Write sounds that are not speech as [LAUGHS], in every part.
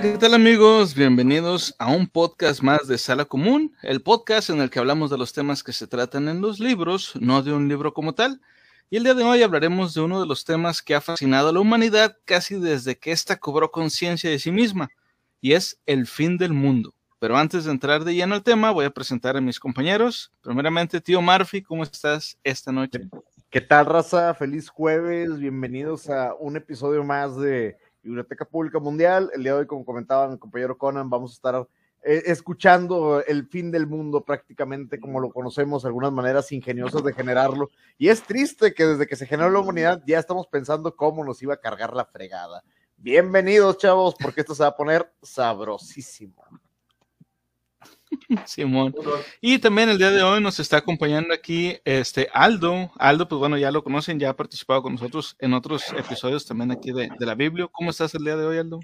¿qué tal amigos? Bienvenidos a un podcast más de Sala Común, el podcast en el que hablamos de los temas que se tratan en los libros, no de un libro como tal. Y el día de hoy hablaremos de uno de los temas que ha fascinado a la humanidad casi desde que ésta cobró conciencia de sí misma, y es el fin del mundo. Pero antes de entrar de lleno al tema, voy a presentar a mis compañeros. Primeramente, tío Murphy, ¿cómo estás esta noche? ¿Qué tal, raza? Feliz jueves. Bienvenidos a un episodio más de Biblioteca Pública Mundial. El día de hoy, como comentaba mi compañero Conan, vamos a estar eh, escuchando el fin del mundo prácticamente como lo conocemos, algunas maneras ingeniosas de generarlo. Y es triste que desde que se generó la humanidad ya estamos pensando cómo nos iba a cargar la fregada. Bienvenidos, chavos, porque esto se va a poner sabrosísimo. Simón. Y también el día de hoy nos está acompañando aquí este Aldo. Aldo, pues bueno, ya lo conocen, ya ha participado con nosotros en otros episodios también aquí de, de la Biblia. ¿Cómo estás el día de hoy, Aldo?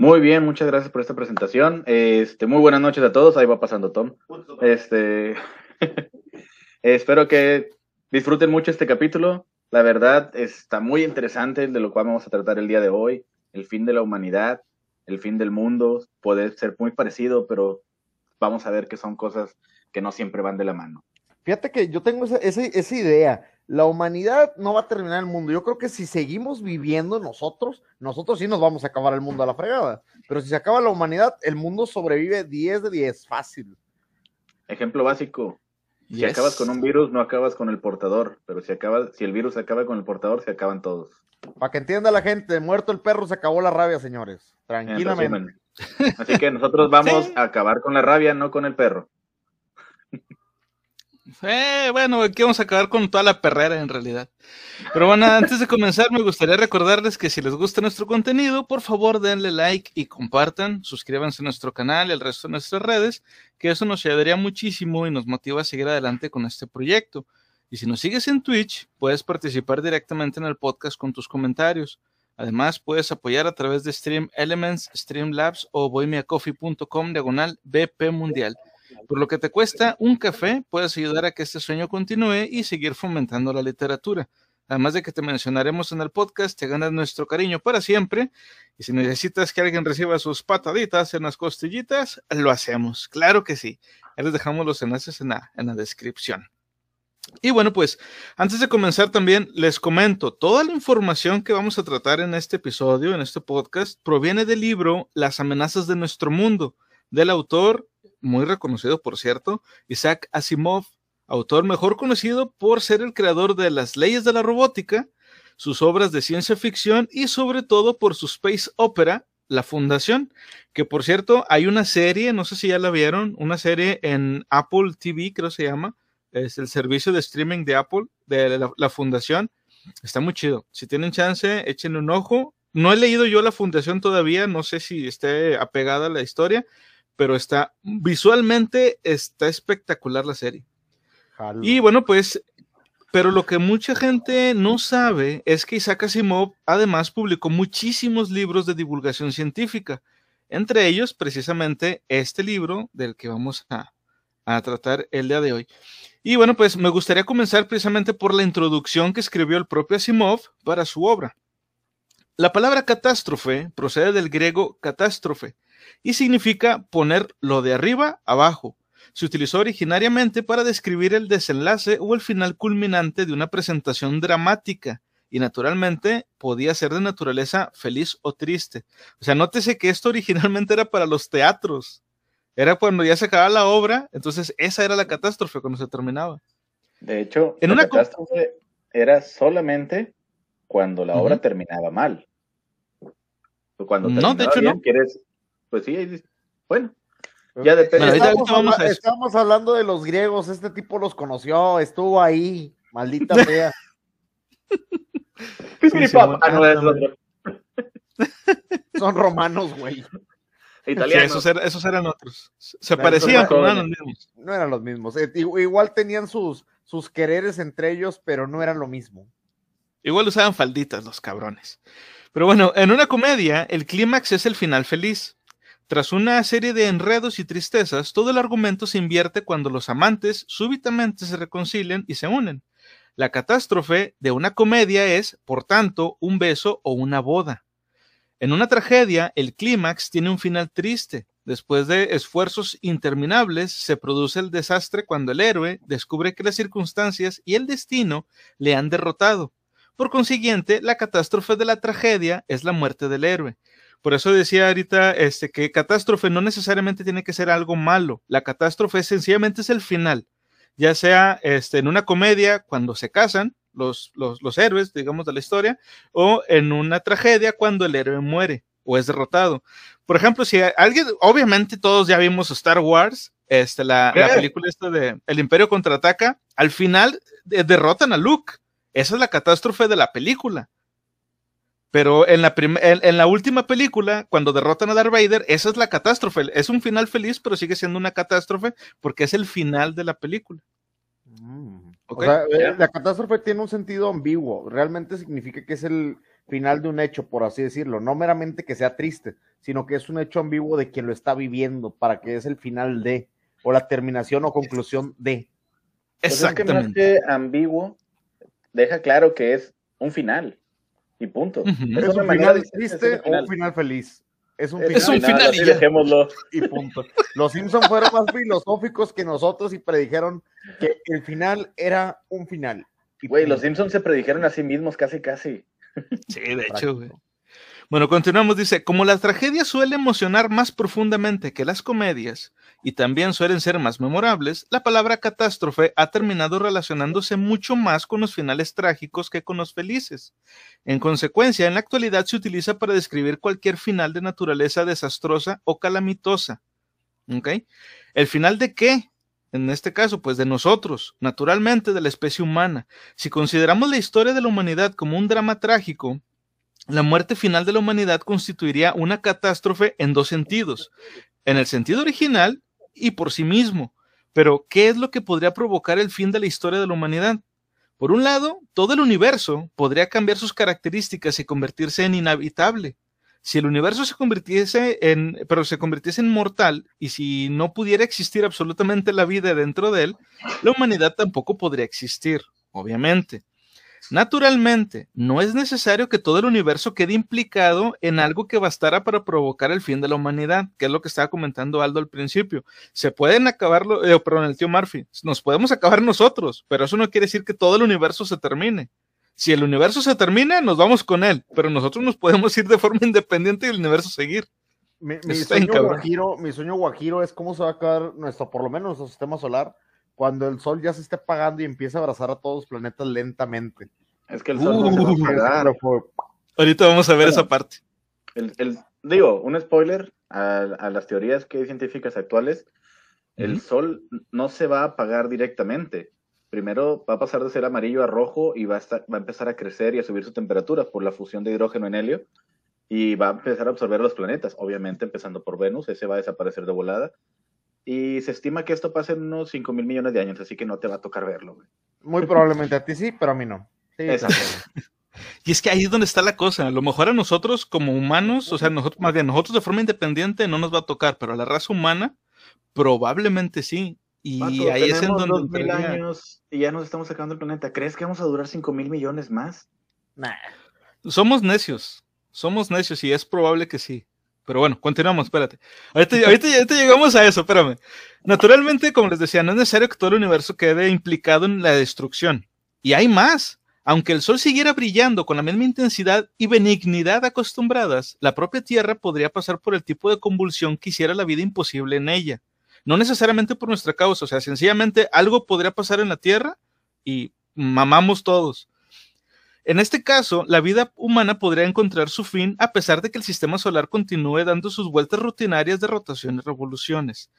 Muy bien, muchas gracias por esta presentación. Este, muy buenas noches a todos. Ahí va pasando Tom. Este, [LAUGHS] espero que disfruten mucho este capítulo. La verdad está muy interesante de lo cual vamos a tratar el día de hoy. El fin de la humanidad, el fin del mundo. Puede ser muy parecido, pero vamos a ver que son cosas que no siempre van de la mano. Fíjate que yo tengo esa, esa, esa idea. La humanidad no va a terminar el mundo. Yo creo que si seguimos viviendo nosotros, nosotros sí nos vamos a acabar el mundo a la fregada. Pero si se acaba la humanidad, el mundo sobrevive 10 de 10, fácil. Ejemplo básico. Si yes. acabas con un virus, no acabas con el portador. Pero si, acaba, si el virus acaba con el portador, se acaban todos. Para que entienda la gente, muerto el perro, se acabó la rabia, señores. Tranquilamente. Así que nosotros [LAUGHS] vamos sí. a acabar con la rabia, no con el perro. Eh, bueno, aquí vamos a acabar con toda la perrera en realidad. Pero bueno, antes de comenzar, me gustaría recordarles que si les gusta nuestro contenido, por favor denle like y compartan, suscríbanse a nuestro canal y al resto de nuestras redes, que eso nos ayudaría muchísimo y nos motiva a seguir adelante con este proyecto. Y si nos sigues en Twitch, puedes participar directamente en el podcast con tus comentarios. Además, puedes apoyar a través de Stream Elements, Streamlabs o bohemiacoffee.com diagonal BP Mundial. Por lo que te cuesta un café, puedes ayudar a que este sueño continúe y seguir fomentando la literatura. Además de que te mencionaremos en el podcast, te ganas nuestro cariño para siempre. Y si necesitas que alguien reciba sus pataditas en las costillitas, lo hacemos. Claro que sí. Les dejamos los enlaces en la, en la descripción. Y bueno, pues antes de comenzar también les comento, toda la información que vamos a tratar en este episodio, en este podcast, proviene del libro Las amenazas de nuestro mundo, del autor muy reconocido, por cierto, Isaac Asimov, autor mejor conocido por ser el creador de las leyes de la robótica, sus obras de ciencia ficción y sobre todo por su space opera, La Fundación, que por cierto hay una serie, no sé si ya la vieron, una serie en Apple TV, creo se llama, es el servicio de streaming de Apple, de la, la Fundación, está muy chido. Si tienen chance, échenle un ojo. No he leído yo la Fundación todavía, no sé si esté apegada a la historia, pero está visualmente está espectacular la serie. Jalo. Y bueno, pues, pero lo que mucha gente no sabe es que Isaac Asimov además publicó muchísimos libros de divulgación científica, entre ellos precisamente este libro del que vamos a, a tratar el día de hoy. Y bueno, pues me gustaría comenzar precisamente por la introducción que escribió el propio Asimov para su obra. La palabra catástrofe procede del griego catástrofe, y significa poner lo de arriba abajo. Se utilizó originariamente para describir el desenlace o el final culminante de una presentación dramática y naturalmente podía ser de naturaleza feliz o triste. O sea, nótese que esto originalmente era para los teatros. Era cuando ya se acababa la obra, entonces esa era la catástrofe cuando se terminaba. De hecho, en la una catástrofe era solamente cuando la uh -huh. obra terminaba mal. Cuando no, de hecho bien, no. Quieres, pues sí, bueno. Ya depende. Bueno, estamos, vamos a estamos, hablando de los griegos, este tipo los conoció, estuvo ahí, maldita [LAUGHS] fea. sí, sí, ah, no, es otro. Son romanos, güey. Italianos. Sí, esos, eran, esos, eran, otros. Se parecían, pero no eran los mismos. No eran los mismos. Eh, igual tenían sus, sus quereres entre ellos, pero no eran lo mismo. Igual usaban falditas los cabrones. Pero bueno, en una comedia, el clímax es el final feliz. Tras una serie de enredos y tristezas, todo el argumento se invierte cuando los amantes súbitamente se reconcilian y se unen. La catástrofe de una comedia es, por tanto, un beso o una boda. En una tragedia, el clímax tiene un final triste. Después de esfuerzos interminables, se produce el desastre cuando el héroe descubre que las circunstancias y el destino le han derrotado. Por consiguiente, la catástrofe de la tragedia es la muerte del héroe. Por eso decía ahorita este, que catástrofe no necesariamente tiene que ser algo malo. La catástrofe sencillamente es el final. Ya sea este, en una comedia, cuando se casan, los, los, los héroes, digamos, de la historia, o en una tragedia, cuando el héroe muere o es derrotado. Por ejemplo, si alguien, obviamente todos ya vimos Star Wars, este, la, la película esta de El Imperio contraataca, al final eh, derrotan a Luke. Esa es la catástrofe de la película. Pero en la, en, en la última película, cuando derrotan a Darth Vader, esa es la catástrofe. Es un final feliz, pero sigue siendo una catástrofe porque es el final de la película. Mm. O sea, eh, la catástrofe tiene un sentido ambiguo. Realmente significa que es el final de un hecho, por así decirlo. No meramente que sea triste, sino que es un hecho ambiguo de quien lo está viviendo, para que es el final de, o la terminación o conclusión de. Exactamente. Pues es que más que ambiguo, deja claro que es un final. Y punto. ¿Es, un final triste o un final feliz? Es un final, es un final, y, dejémoslo. y punto. Los Simpsons fueron más filosóficos que nosotros y predijeron que el final era un final. Güey, los Simpsons se predijeron a sí mismos casi, casi. Sí, de hecho, güey. Bueno, continuamos, dice, como la tragedia suele emocionar más profundamente que las comedias y también suelen ser más memorables, la palabra catástrofe ha terminado relacionándose mucho más con los finales trágicos que con los felices. En consecuencia, en la actualidad se utiliza para describir cualquier final de naturaleza desastrosa o calamitosa. ¿Ok? ¿El final de qué? En este caso, pues de nosotros, naturalmente de la especie humana. Si consideramos la historia de la humanidad como un drama trágico, la muerte final de la humanidad constituiría una catástrofe en dos sentidos, en el sentido original y por sí mismo. Pero, ¿qué es lo que podría provocar el fin de la historia de la humanidad? Por un lado, todo el universo podría cambiar sus características y convertirse en inhabitable. Si el universo se convirtiese en, pero se convirtiese en mortal, y si no pudiera existir absolutamente la vida dentro de él, la humanidad tampoco podría existir, obviamente. Naturalmente, no es necesario que todo el universo quede implicado en algo que bastara para provocar el fin de la humanidad, que es lo que estaba comentando Aldo al principio. Se pueden acabarlo, eh, perdón, el tío Murphy, nos podemos acabar nosotros, pero eso no quiere decir que todo el universo se termine. Si el universo se termina, nos vamos con él, pero nosotros nos podemos ir de forma independiente y el universo seguir. Mi, sueño guajiro, mi sueño guajiro es cómo se va a acabar nuestro, por lo menos nuestro sistema solar, cuando el sol ya se esté apagando y empieza a abrazar a todos los planetas lentamente. Es que el sol no se va a uh. Ahorita vamos a ver esa parte. El, digo, un spoiler a, las teorías que científicas actuales. El sol no se va a apagar directamente. Primero va a pasar de ser amarillo a rojo y va a, va a empezar a crecer y a subir su temperatura por la fusión de hidrógeno en helio y va a empezar a absorber los planetas, obviamente empezando por Venus, ese va a desaparecer de volada y se estima que esto pase en unos 5 mil millones de años, así que no te va a tocar verlo. Muy probablemente a ti sí, pero a mí no. [LAUGHS] y es que ahí es donde está la cosa. A lo mejor a nosotros como humanos, o sea, nosotros, más bien nosotros de forma independiente no nos va a tocar, pero a la raza humana probablemente sí. Y ahí es en donde... mil años y ya nos estamos sacando el planeta. ¿Crees que vamos a durar 5 mil millones más? Nah. Somos necios. Somos necios y es probable que sí. Pero bueno, continuamos, espérate. Ahorita, llegamos a eso, espérame. Naturalmente, como les decía, no es necesario que todo el universo quede implicado en la destrucción. Y hay más. Aunque el Sol siguiera brillando con la misma intensidad y benignidad acostumbradas, la propia Tierra podría pasar por el tipo de convulsión que hiciera la vida imposible en ella. No necesariamente por nuestra causa, o sea, sencillamente algo podría pasar en la Tierra y mamamos todos. En este caso, la vida humana podría encontrar su fin a pesar de que el sistema solar continúe dando sus vueltas rutinarias de rotación y revoluciones.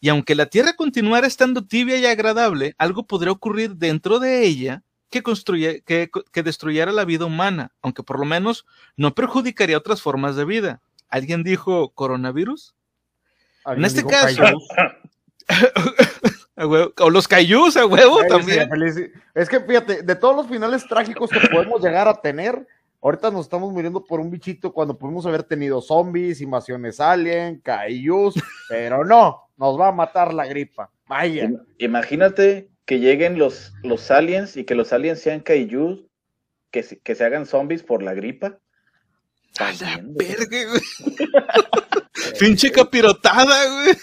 Y aunque la Tierra continuara estando tibia y agradable, algo podría ocurrir dentro de ella que, que, que destruyera la vida humana, aunque por lo menos no perjudicaría otras formas de vida. ¿Alguien dijo coronavirus? En este caso, [LAUGHS] O los cayús, a huevo también. es que fíjate, de todos los finales trágicos que podemos llegar a tener, ahorita nos estamos muriendo por un bichito cuando pudimos haber tenido zombies, invasiones alien, cayús, [LAUGHS] pero no, nos va a matar la gripa. Vaya. Imagínate que lleguen los, los aliens y que los aliens sean cayús, que, que se hagan zombies por la gripa. A la verga, güey. [LAUGHS] Pinche capirotada, güey.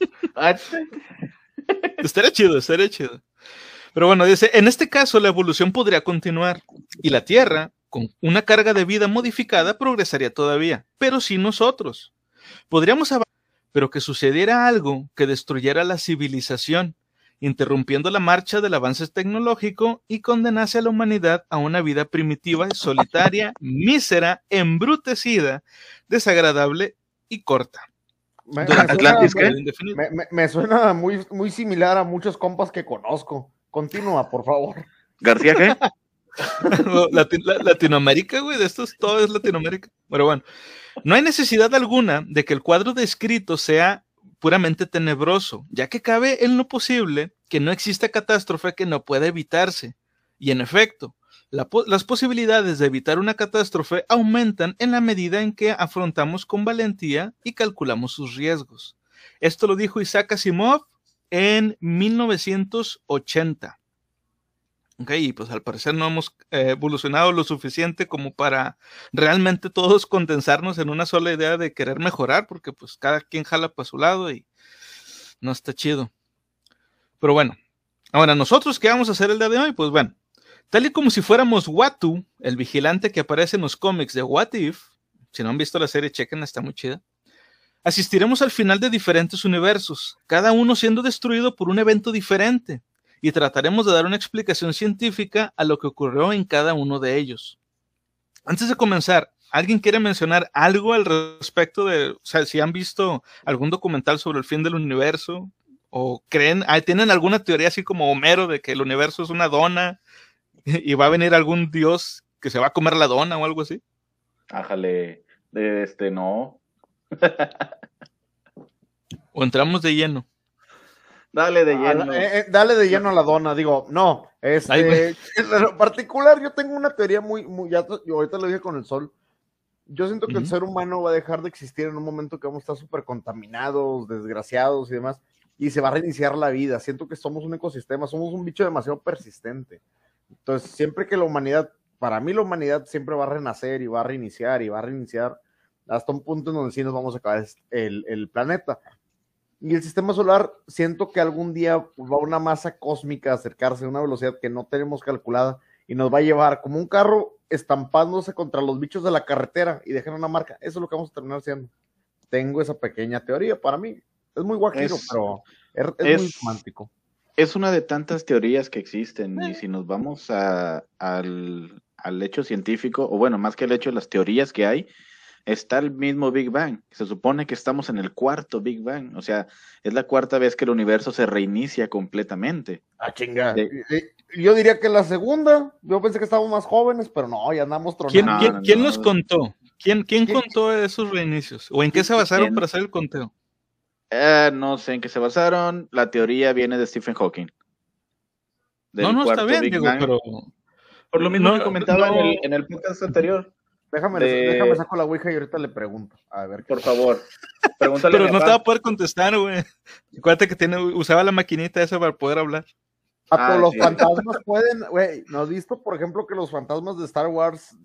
[LAUGHS] estaría chido, estaría chido. Pero bueno, dice, en este caso la evolución podría continuar y la Tierra, con una carga de vida modificada, progresaría todavía, pero sin nosotros. Podríamos avanzar, pero que sucediera algo que destruyera la civilización, interrumpiendo la marcha del avance tecnológico y condenase a la humanidad a una vida primitiva, solitaria, mísera, embrutecida, desagradable y corta. Me, suena, me, suena muy, muy similar a muchos compas que conozco. Continúa, por favor. ¿García qué? [LAUGHS] Latinoamérica, güey, de esto es, todo es Latinoamérica. Pero bueno, no hay necesidad alguna de que el cuadro descrito sea puramente tenebroso, ya que cabe en lo posible que no exista catástrofe que no pueda evitarse. Y en efecto, las posibilidades de evitar una catástrofe aumentan en la medida en que afrontamos con valentía y calculamos sus riesgos. Esto lo dijo Isaac Asimov en 1980. Ok, y pues al parecer no hemos eh, evolucionado lo suficiente como para realmente todos [LAUGHS] condensarnos en una sola idea de querer mejorar, porque pues cada quien jala para su lado y no está chido. Pero bueno, ahora nosotros, ¿qué vamos a hacer el día de hoy? Pues bueno, Tal y como si fuéramos Watu, el vigilante que aparece en los cómics de What If, si no han visto la serie, chequen, está muy chida. Asistiremos al final de diferentes universos, cada uno siendo destruido por un evento diferente, y trataremos de dar una explicación científica a lo que ocurrió en cada uno de ellos. Antes de comenzar, ¿alguien quiere mencionar algo al respecto de, o sea, si han visto algún documental sobre el fin del universo? ¿O creen, ah, tienen alguna teoría así como Homero de que el universo es una dona [LAUGHS] y va a venir algún dios que se va a comer la dona o algo así. Ájale, de este no. [LAUGHS] o entramos de lleno. Dale de ah, lleno. Eh, eh, dale de lleno a la dona, digo, no. Este, [LAUGHS] en lo particular, yo tengo una teoría muy, muy, ya, ahorita lo dije con el sol. Yo siento que el ser humano va a dejar de existir en un momento que vamos a estar súper contaminados, desgraciados y demás, y se va a reiniciar la vida. Siento que somos un ecosistema, somos un bicho demasiado persistente. Entonces, siempre que la humanidad, para mí la humanidad siempre va a renacer y va a reiniciar y va a reiniciar hasta un punto en donde sí nos vamos a acabar el, el planeta. Y el sistema solar, siento que algún día va una masa cósmica a acercarse a una velocidad que no tenemos calculada y nos va a llevar como un carro estampándose contra los bichos de la carretera y dejar una marca. Eso es lo que vamos a terminar haciendo. Tengo esa pequeña teoría para mí. Es muy guajiro, pero es muy romántico es una de tantas teorías que existen y si nos vamos a, al, hecho científico, o bueno, más que el hecho de las teorías que hay, está el mismo Big Bang. Se supone que estamos en el cuarto Big Bang, o sea, es la cuarta vez que el universo se reinicia completamente. Ah, chinga. Yo diría que la segunda, yo pensé que estábamos más jóvenes, pero no, ya andamos tronando. ¿Quién, nos contó? ¿Quién, quién, contó esos reinicios? ¿O en qué se basaron para hacer el conteo? Eh, no sé en qué se basaron. La teoría viene de Stephen Hawking. No, no, está bien, Diego, pero... Por lo mismo que comentaba en, el, podcast anterior. Déjame, déjame saco la ouija y ahorita le pregunto. A ver. Por favor. Pregúntale [LAUGHS] pero no te va a poder contestar, güey. Acuérdate que tiene, usaba la maquinita esa para poder hablar. Ah, los fantasmas pueden, güey, ¿no has visto, por ejemplo, que los fantasmas de Star Wars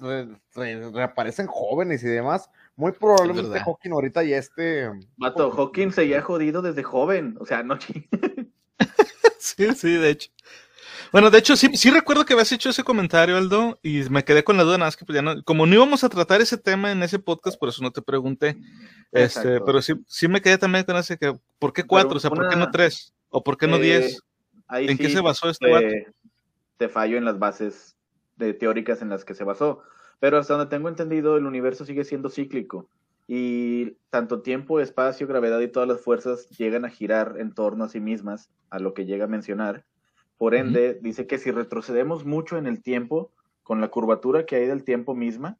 reaparecen jóvenes y demás? Muy probablemente Hawking ahorita ya este. Mato, Hawking se ya jodido desde joven. O sea, no [LAUGHS] Sí, sí, de hecho. Bueno, de hecho, sí, sí recuerdo que habías hecho ese comentario, Aldo, y me quedé con la duda, nada más que pues ya no, como no íbamos a tratar ese tema en ese podcast, por eso no te pregunté. Este, pero sí, sí me quedé también con ese que, ¿por qué cuatro? o sea, ¿por qué no tres? ¿O por qué no diez? Eh, ¿En qué se basó este te, Te fallo en las bases de teóricas en las que se basó. Pero hasta donde tengo entendido, el universo sigue siendo cíclico y tanto tiempo, espacio, gravedad y todas las fuerzas llegan a girar en torno a sí mismas, a lo que llega a mencionar. Por ende, dice que si retrocedemos mucho en el tiempo, con la curvatura que hay del tiempo misma,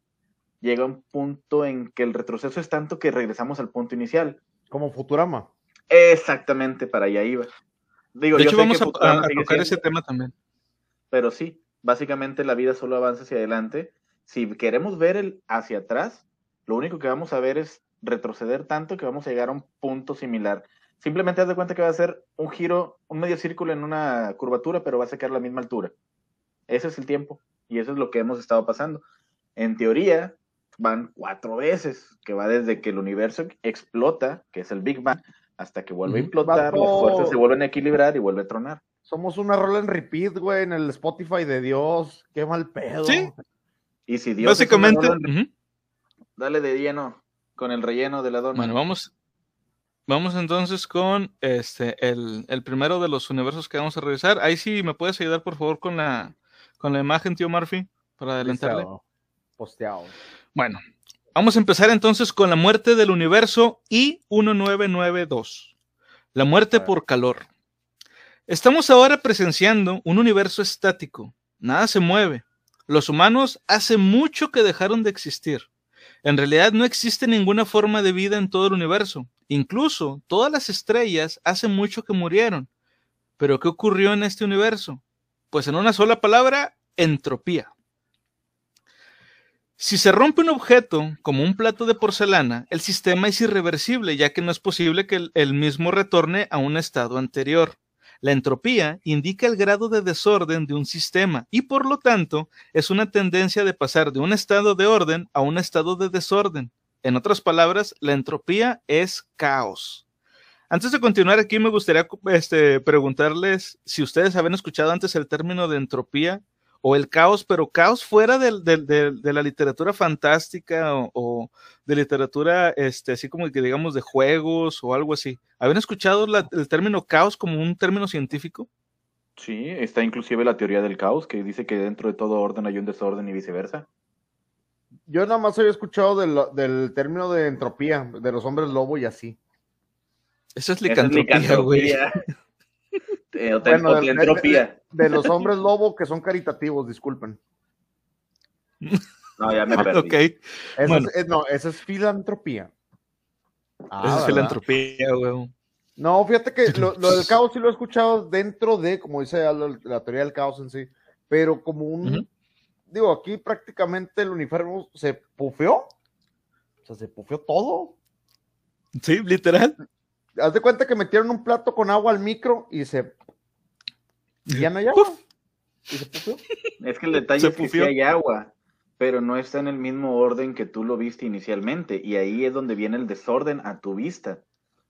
llega un punto en que el retroceso es tanto que regresamos al punto inicial. Como Futurama. Exactamente, para allá iba. Digo, de hecho, vamos a, tocar ese tema también. Pero sí, básicamente la vida solo avanza hacia adelante si queremos ver el hacia atrás, lo único que vamos a ver es retroceder tanto que vamos a llegar a un punto similar. Simplemente haz de cuenta que va a ser un giro, un medio círculo en una curvatura, pero va a sacar la misma altura. Ese es el tiempo y eso es lo que hemos estado pasando. En teoría, van cuatro veces, que va desde que el universo explota, que es el Big Bang, hasta que vuelve a implotar, las fuerzas se vuelven a equilibrar y vuelve a tronar. Somos una rola en repeat, güey, en el Spotify de Dios. Qué mal pedo. Sí. Y si Dios Básicamente, dale de lleno con el relleno de la dona. Bueno, vamos, vamos entonces con este el, el, primero de los universos que vamos a revisar. Ahí sí me puedes ayudar, por favor, con la con la imagen, tío Murphy, para adelantarle. Posteado. Bueno, vamos a empezar entonces con la muerte del universo I-1992. La muerte por calor. Estamos ahora presenciando un universo estático. Nada se mueve. Los humanos hace mucho que dejaron de existir. En realidad no existe ninguna forma de vida en todo el universo. Incluso todas las estrellas hace mucho que murieron. Pero ¿qué ocurrió en este universo? Pues en una sola palabra, entropía. Si se rompe un objeto, como un plato de porcelana, el sistema es irreversible, ya que no es posible que el mismo retorne a un estado anterior. La entropía indica el grado de desorden de un sistema y por lo tanto es una tendencia de pasar de un estado de orden a un estado de desorden. En otras palabras, la entropía es caos. Antes de continuar aquí, me gustaría este, preguntarles si ustedes habían escuchado antes el término de entropía o el caos, pero caos fuera de, de, la literatura fantástica o, de literatura, este, así como que digamos de juegos o algo así. ¿Habían escuchado el término caos como un término científico? Sí, está inclusive la teoría del caos, que dice que dentro de todo orden hay un desorden y viceversa. Yo nada más había escuchado del, del término de entropía, de los hombres lobo y así. Eso es licantropía, güey. [LAUGHS] [LAUGHS] Eh, bueno, de, de, los hombres lobo que son caritativos, disculpen. No, ya me [LAUGHS] perdí. Okay. es, no, esa es filantropía. Ah, esa es filantropía, güey. No, fíjate que lo, del [LAUGHS] caos sí lo he escuchado dentro de, como dice la, teoría del caos en sí, pero como un, digo, aquí prácticamente el universo se pufeó, o sea, se pufeó todo. Sí, literal. Haz de cuenta que metieron un plato con agua al micro y se y ya no hay agua. Es que el detalle es que sí hay agua, pero no está en el mismo orden que tú lo viste inicialmente. Y ahí es donde viene el desorden a tu vista.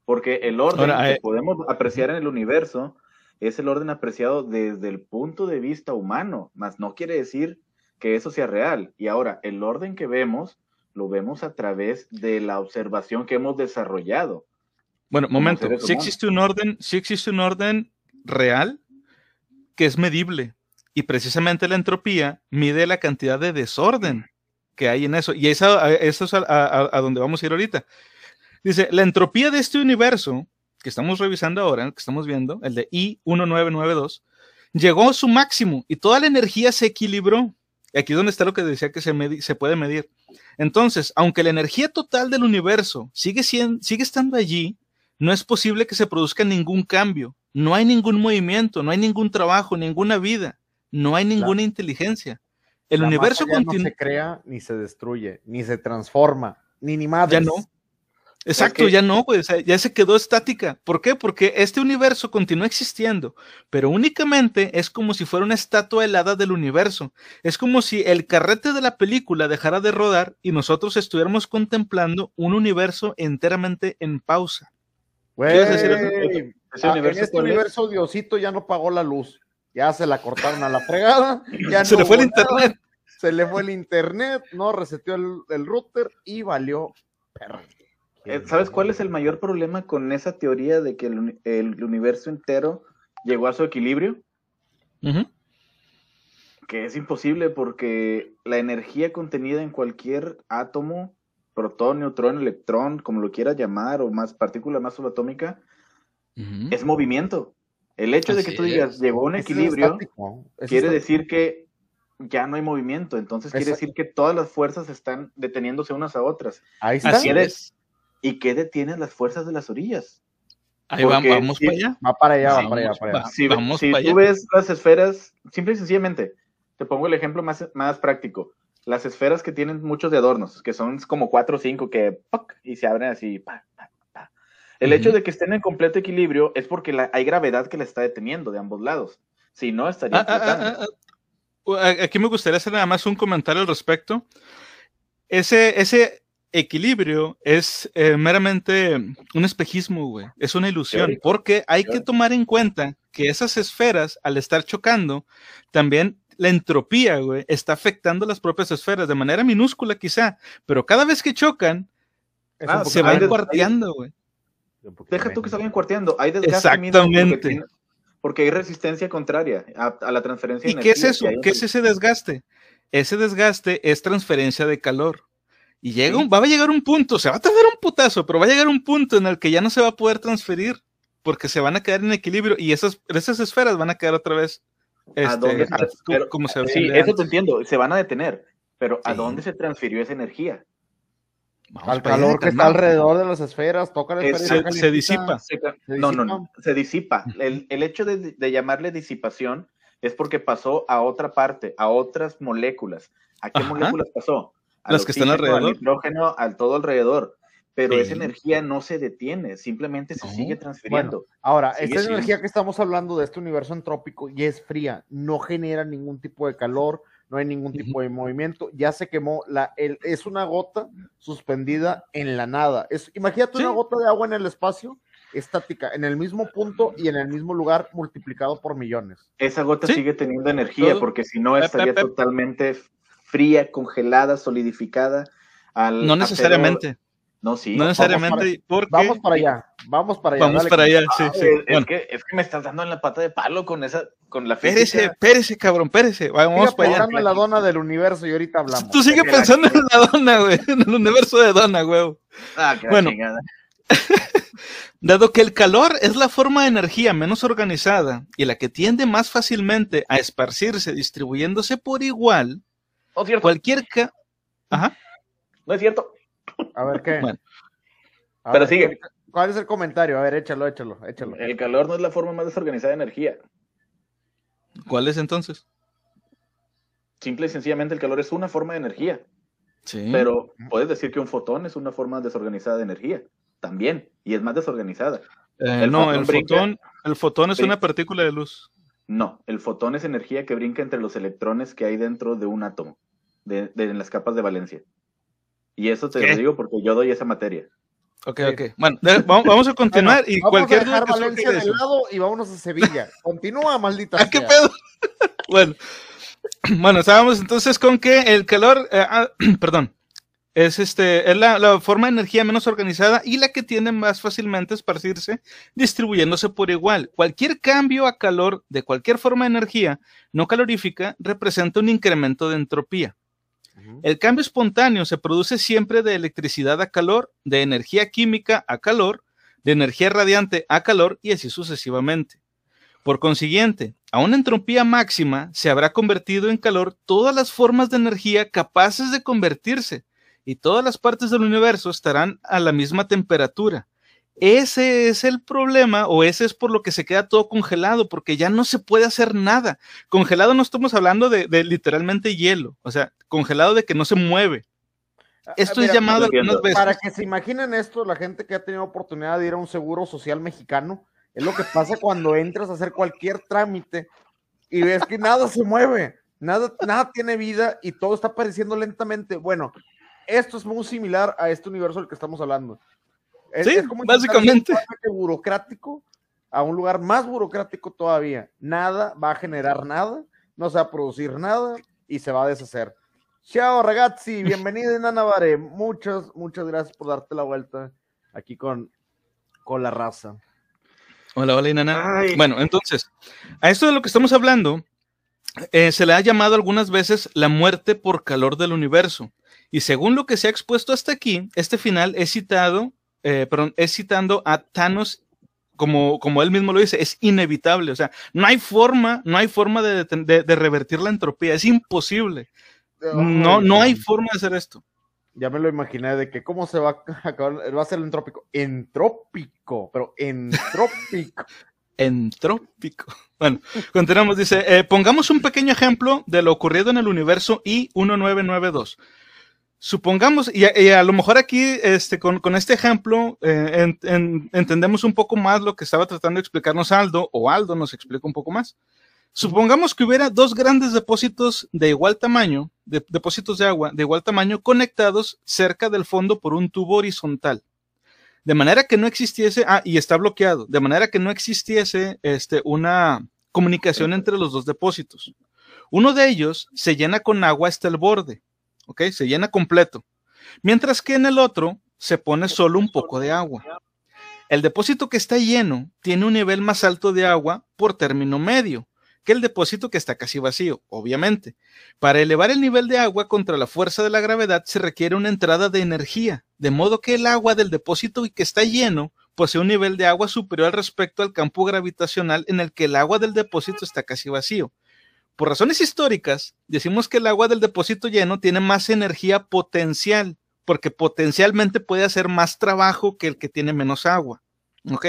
Porque el orden que eh, podemos apreciar en el universo es el orden apreciado desde el punto de vista humano, mas no quiere decir que eso sea real. Y ahora, el orden que vemos, lo vemos a través de la observación que hemos desarrollado. Bueno, momento, si existe un orden, si existe un orden real, que es medible. Y precisamente la entropía mide la cantidad de desorden que hay en eso. Y eso, eso es a, donde vamos a ir ahorita. Dice, la entropía de este universo que estamos revisando ahora, que estamos viendo, el de I1992, llegó a su máximo y toda la energía se equilibró. Aquí es donde está lo que decía que se, se puede medir. Entonces, aunque la energía total del universo sigue, siendo, sigue estando allí, no es posible que se produzca ningún cambio. No hay ningún movimiento, no hay ningún trabajo, ninguna vida, no hay ninguna inteligencia. El universo continúa. No se crea, ni se destruye, ni se transforma, ni ni madres. Ya no. Exacto, ya no, pues ya se quedó estática. ¿Por qué? Porque este universo continúa existiendo, pero únicamente es como si fuera una estatua helada del universo. Es como si el carrete de la película dejara de rodar y nosotros estuviéramos contemplando un universo enteramente en pausa. Güey, Ah, en este universo Diosito ya no pagó la luz, ya se la cortaron a la fregada, [LAUGHS] ya se le fue el internet. Se le fue el internet, no reseteó el, router y valió eh, ¿Sabes cuál es el mayor problema con esa teoría de que el, universo entero llegó a su equilibrio? Que es imposible porque la energía contenida en cualquier átomo, protón, neutrón, electrón, como lo quieras llamar, o más partícula más subatómica, es movimiento. El hecho de que tú digas llegó a un equilibrio quiere decir que ya no hay movimiento, entonces quiere decir que todas las fuerzas están deteniéndose unas a otras. Ahí está. ¿Y qué detiene las fuerzas de las orillas? Ahí vamos para allá. Va para allá, va para allá, para allá. Si, tú ves las esferas, simple y sencillamente, te pongo el ejemplo más, más práctico. Las esferas que tienen muchos de adornos, que son como cuatro o cinco que y se abren así. El hecho de que estén en completo equilibrio es porque hay gravedad que la está deteniendo de ambos lados. Si no, estaría ah, ah, ah, Aquí me gustaría hacer nada más un comentario al respecto. ese, ese equilibrio es eh, meramente un espejismo, güey. Es una ilusión, Teórico. porque hay que tomar en cuenta que esas esferas, al estar chocando, también la entropía, güey, está afectando las propias esferas de manera minúscula quizá, pero cada vez que chocan, Ah, se van cuarteando, güey. Deja tú que salgan cuarteando. Hay desgaste porque Exactamente. Porque hay resistencia contraria a, a la transferencia ¿Y de qué es eso? ¿Qué es ese desgaste? Ese desgaste es transferencia de calor. Y llega un- va a llegar un punto, se va a tardar un putazo, pero va a llegar un punto en el que ya no se va a poder transferir porque se van a quedar en equilibrio y esas, esas esferas van a quedar otra vez este, dónde se- a- pero- Sí, eso antes. te entiendo. Se van a detener. Pero ¿a Sí. dónde se transfirió esa energía? Vamos Al calor que está alrededor de las esferas, toca la Es- esfera se- disipa. Se ca- ¿Se no, no, no, se disipa. El, el hecho de, de llamarle disipación es porque pasó a otra parte, a otras moléculas. ¿A qué Ajá. moléculas pasó? Al Las que están alrededor. Al nitrógeno, al todo alrededor. Pero Sí. esa energía no se detiene, simplemente se No. sigue transfiriendo. Ahora, Sigue esta siendo. energía que estamos hablando de este universo entrópico y es fría, no genera ningún tipo de calor, no hay ningún tipo de movimiento, ya se quemó, la, el, es una gota suspendida en la nada. Es, imagínate Sí. una gota de agua en el espacio, estática, en el mismo punto y en el mismo lugar, multiplicado por millones. Esa gota Sí. sigue teniendo energía, Todo. porque si no estaría pep, pep. totalmente fría, congelada, solidificada. Al No acero- necesariamente, No, sí. no necesariamente, Vamos para allá, vamos para allá. vamos dale, para allá, Ah, sí, sí. es, es Bueno, que, es que me estás dando en la pata de palo con esa, con la espérese, física. espérese, cabrón, espérese, vamos Siga para allá. pensando en la dona del universo y ahorita hablamos. Tú sigue pensando en la dona, güey, en el universo de dona, güey. Ah, qué Bueno. chingada. [LAUGHS] Dado que el calor es la forma de energía menos organizada y la que tiende más fácilmente a esparcirse distribuyéndose por igual, No es cierto, cualquier ca- Ajá. no es cierto. A ver qué. Bueno. A Pero ver, sigue. ¿Cuál es el comentario? A ver, échalo, échalo, échalo. El calor no es la forma más desorganizada de energía. ¿Cuál es entonces? Simple y sencillamente el calor es una forma de energía. Sí. Pero puedes decir que un fotón es una forma desorganizada de energía. También. Y es más desorganizada. Eh, el no, fotón el brinca. fotón, el fotón es una partícula de luz. No, el fotón es energía que brinca entre los electrones que hay dentro de un átomo, de, de- en las capas de valencia. Y eso te ¿Qué? lo digo porque yo doy esa materia. Ok, Sí. ok. Bueno, de- vamos, vamos a continuar y Vamos cualquier a dejar Valencia de lado y vámonos a Sevilla. [LAUGHS] Continúa, maldita Ah, ¿qué pedo? [LAUGHS] bueno, [CLEARS THROAT] bueno, estábamos entonces con que el calor, eh, ah, [CLEARS THROAT] perdón, es este, es la, la forma de energía menos organizada y la que tiende más fácilmente a esparcirse, distribuyéndose por igual. Cualquier cambio a calor de cualquier forma de energía no calorífica representa un incremento de entropía. El cambio espontáneo se produce siempre de electricidad a calor, de energía química a calor, de energía radiante a calor y así sucesivamente. Por consiguiente, a una entropía máxima se habrá convertido en calor todas las formas de energía capaces de convertirse y todas las partes del universo estarán a la misma temperatura. Ese es el problema o ese es por lo que se queda todo congelado, porque ya no se puede hacer nada. Congelado no estamos hablando de, de literalmente hielo, o sea, congelado de que no se mueve. Esto es llamado algunas veces. Para que se imaginen esto, la gente que ha tenido oportunidad de ir a un seguro social mexicano, es lo que pasa cuando entras a hacer cualquier trámite y ves que nada se mueve, nada, nada tiene vida y todo está apareciendo lentamente. Bueno, esto es muy similar a este universo del que estamos hablando. Es, Sí, es como básicamente. un burocrático a un lugar más burocrático todavía. Nada va a generar nada, no se va a producir nada y se va a deshacer. Ciao ragazzi, [LAUGHS] bienvenido Nana Bare. Muchas, muchas gracias por darte la vuelta aquí con, con la raza. Hola, hola, Inana. Ay. Bueno, entonces, a esto de lo que estamos hablando, eh, se le ha llamado algunas veces la muerte por calor del universo. Y según lo que se ha expuesto hasta aquí, este final es citado, eh, perdón, es citando a Thanos, como, como él mismo lo dice, es inevitable. O sea, no hay forma, no hay forma de, de- de revertir la entropía, es imposible. No, no hay forma de hacer esto. Ya me lo imaginé de que cómo se va a acabar, va a ser el entrópico. Entrópico, pero entrópico. [LAUGHS] Entrópico. Bueno, continuamos. Dice, eh, pongamos un pequeño ejemplo de lo ocurrido en el universo I-1992. Supongamos, y a, lo mejor aquí, este, con, con este ejemplo, eh, en- en- entendemos un poco más lo que estaba tratando de explicarnos Aldo, o Aldo nos explica un poco más. Supongamos que hubiera dos grandes depósitos de igual tamaño, de, depósitos de agua de igual tamaño, conectados cerca del fondo por un tubo horizontal. De manera que no existiese, ah, y está bloqueado, de manera que no existiese este, una comunicación entre los dos depósitos. Uno de ellos se llena con agua hasta el borde, ¿ok? Se llena completo. Mientras que en el otro se pone solo un poco de agua. El depósito que está lleno tiene un nivel más alto de agua por término medio que el depósito que está casi vacío, obviamente. Para elevar el nivel de agua contra la fuerza de la gravedad se requiere una entrada de energía, de modo que el agua del depósito que está lleno posee un nivel de agua superior respecto al campo gravitacional en el que el agua del depósito está casi vacío. Por razones históricas, decimos que el agua del depósito lleno tiene más energía potencial, porque potencialmente puede hacer más trabajo que el que tiene menos agua. ¿Ok?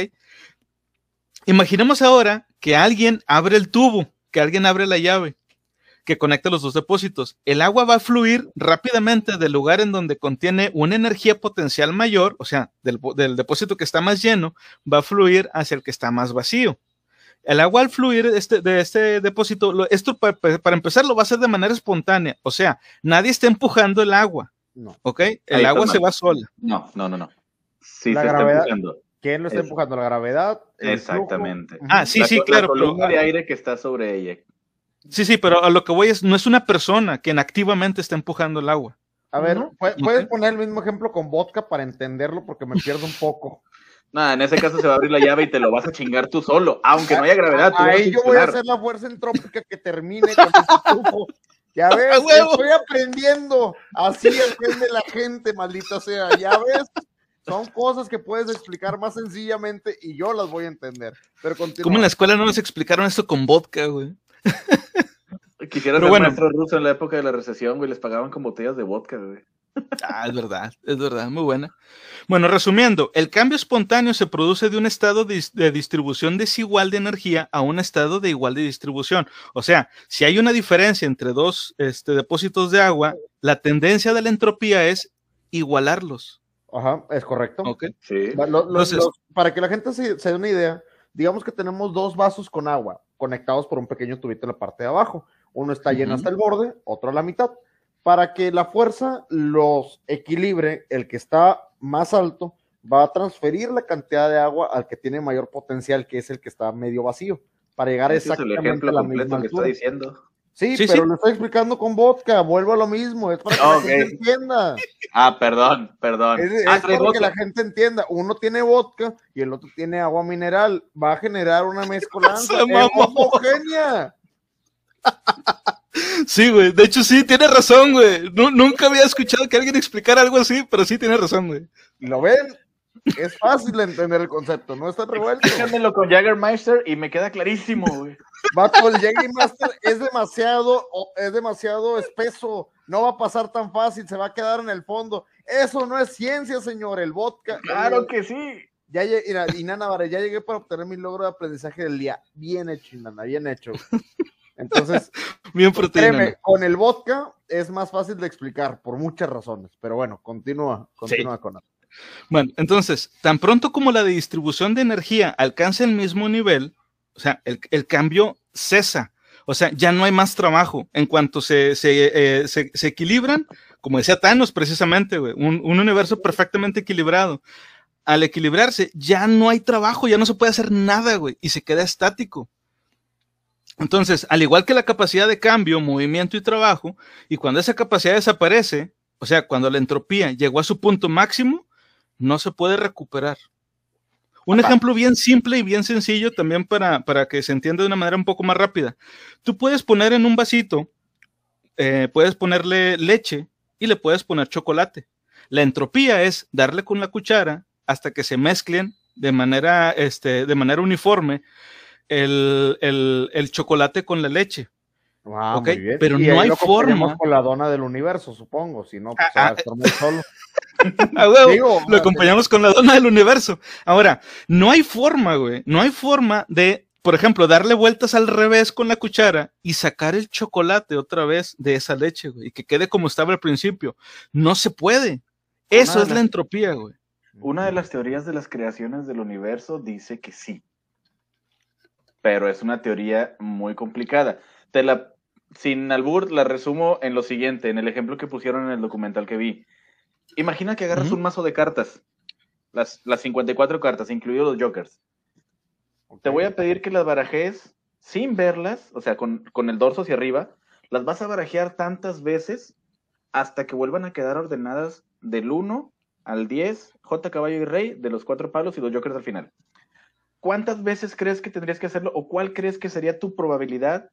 Imaginemos ahora que alguien abre el tubo, que alguien abre la llave que conecta los dos depósitos. El agua va a fluir rápidamente del lugar en donde contiene una energía potencial mayor, o sea, del, depósito que está más lleno, va a fluir hacia el que está más vacío. El agua al fluir este, de este depósito, esto para, empezar lo va a hacer de manera espontánea, o sea, nadie está empujando el agua. No. ¿Ok? El agua se va sola. No, no, no, no. Sí, se está empujando. ¿Quién lo está empujando? ¿La gravedad? Exactamente. Ah, sí, sí, claro. La columna de aire que está sobre ella. Sí, sí, pero a lo que voy es, no es una persona quien activamente está empujando el agua. A ver, ¿puedes poner el mismo ejemplo con vodka para entenderlo? Porque me pierdo un poco. Nada, en ese caso se va a abrir la llave y te lo vas a chingar tú solo, aunque no haya gravedad. Ahí yo voy a hacer la fuerza entrópica que termine con tubo. Ya [LAUGHS] ves, estoy aprendiendo. Así aprende la gente, maldita sea. Ya ves, son cosas que puedes explicar más sencillamente y yo las voy a entender. Pero ¿Cómo en la escuela no nos explicaron esto con vodka, güey? Quisiera ser bueno. maestro ruso en la época de la recesión, güey, les pagaban con botellas de vodka, güey. Ah, es verdad, es verdad, muy buena. Bueno, resumiendo, el cambio espontáneo se produce de un estado de, distribución desigual de energía a un estado de igual de distribución. O sea, si hay una diferencia entre dos este, depósitos de agua, la tendencia de la entropía es igualarlos. Ajá, es correcto. Sí. para que la gente se, dé una idea, digamos que tenemos dos vasos con agua conectados por un pequeño tubito en la parte de abajo. Uno está lleno hasta el borde, otro a la mitad. Para que la fuerza los equilibre, el que está más alto va a transferir la cantidad de agua al que tiene mayor potencial, que es el que está medio vacío, para llegar exactamente a la misma altura. Que está diciendo. Sí, pero lo estoy explicando con vodka, vuelvo a lo mismo, es para que la gente entienda. Ah, perdón, perdón. Es, ah, para que la gente entienda, uno tiene vodka y el otro tiene agua mineral, va a generar una mezcolanza [LAUGHS] homogénea. Sí, güey, de hecho sí, tiene razón, güey. nunca había escuchado que alguien explicara algo así, pero sí tiene razón, güey. ¿Lo ven? Es fácil entender el concepto, no está revuelto. Explícamelo con Jaggermeister y me queda clarísimo, güey. Vato, el Jaggermeister es demasiado, es demasiado espeso, no va a pasar tan fácil, se va a quedar en el fondo. Eso no es ciencia, señor, el vodka. Claro que sí. Ya llegué, y Nana, ya llegué para obtener mi logro de aprendizaje del día. Bien hecho, Nana, bien hecho. Entonces, [LAUGHS] bien créeme, con el vodka es más fácil de explicar por muchas razones, pero bueno, continúa, continúa con eso. Bueno, entonces, tan pronto como la distribución de energía alcance el mismo nivel, o sea, el, cambio cesa. O sea, ya no hay más trabajo. En cuanto se, se, eh, equilibran, como decía Thanos precisamente, un, universo perfectamente equilibrado. Al equilibrarse, ya no hay trabajo, ya no se puede hacer nada, güey, y se queda estático. Entonces, al igual que la capacidad de cambio, movimiento y trabajo, y cuando esa capacidad desaparece, o sea, cuando la entropía llegó a su punto máximo, no se puede recuperar. Un ejemplo bien simple y bien sencillo también para, para, que se entienda de una manera un poco más rápida. Tú puedes poner en un vasito, eh, puedes ponerle leche y le puedes poner chocolate. La entropía es darle con la cuchara hasta que se mezclen de manera, este, de manera uniforme el, el chocolate con la leche. Ah, Pero no hay forma. con la dona del universo, supongo, si no, pues ah, se va a ah. solo. [LAUGHS] lo acompañamos con la dona del universo. Ahora, no hay forma, güey, no hay forma de, por ejemplo, darle vueltas al revés con la cuchara y sacar el chocolate otra vez de esa leche, güey, y que quede como estaba al principio. No se puede. Eso es la entropía, güey. Una de las teorías de las creaciones del universo dice que sí. Pero es una teoría muy complicada. Te la, sin albur, la resumo en lo siguiente, en el ejemplo que pusieron en el documental que vi. Imagina que agarras un mazo de cartas, las, las 54 cartas, incluidos los jokers. Te voy a pedir que las barajes sin verlas, o sea, con, con el dorso hacia arriba, las vas a barajear tantas veces hasta que vuelvan a quedar ordenadas del 1 al 10, J, caballo y rey, de los cuatro palos y los jokers al final. ¿Cuántas veces crees que tendrías que hacerlo o cuál crees que sería tu probabilidad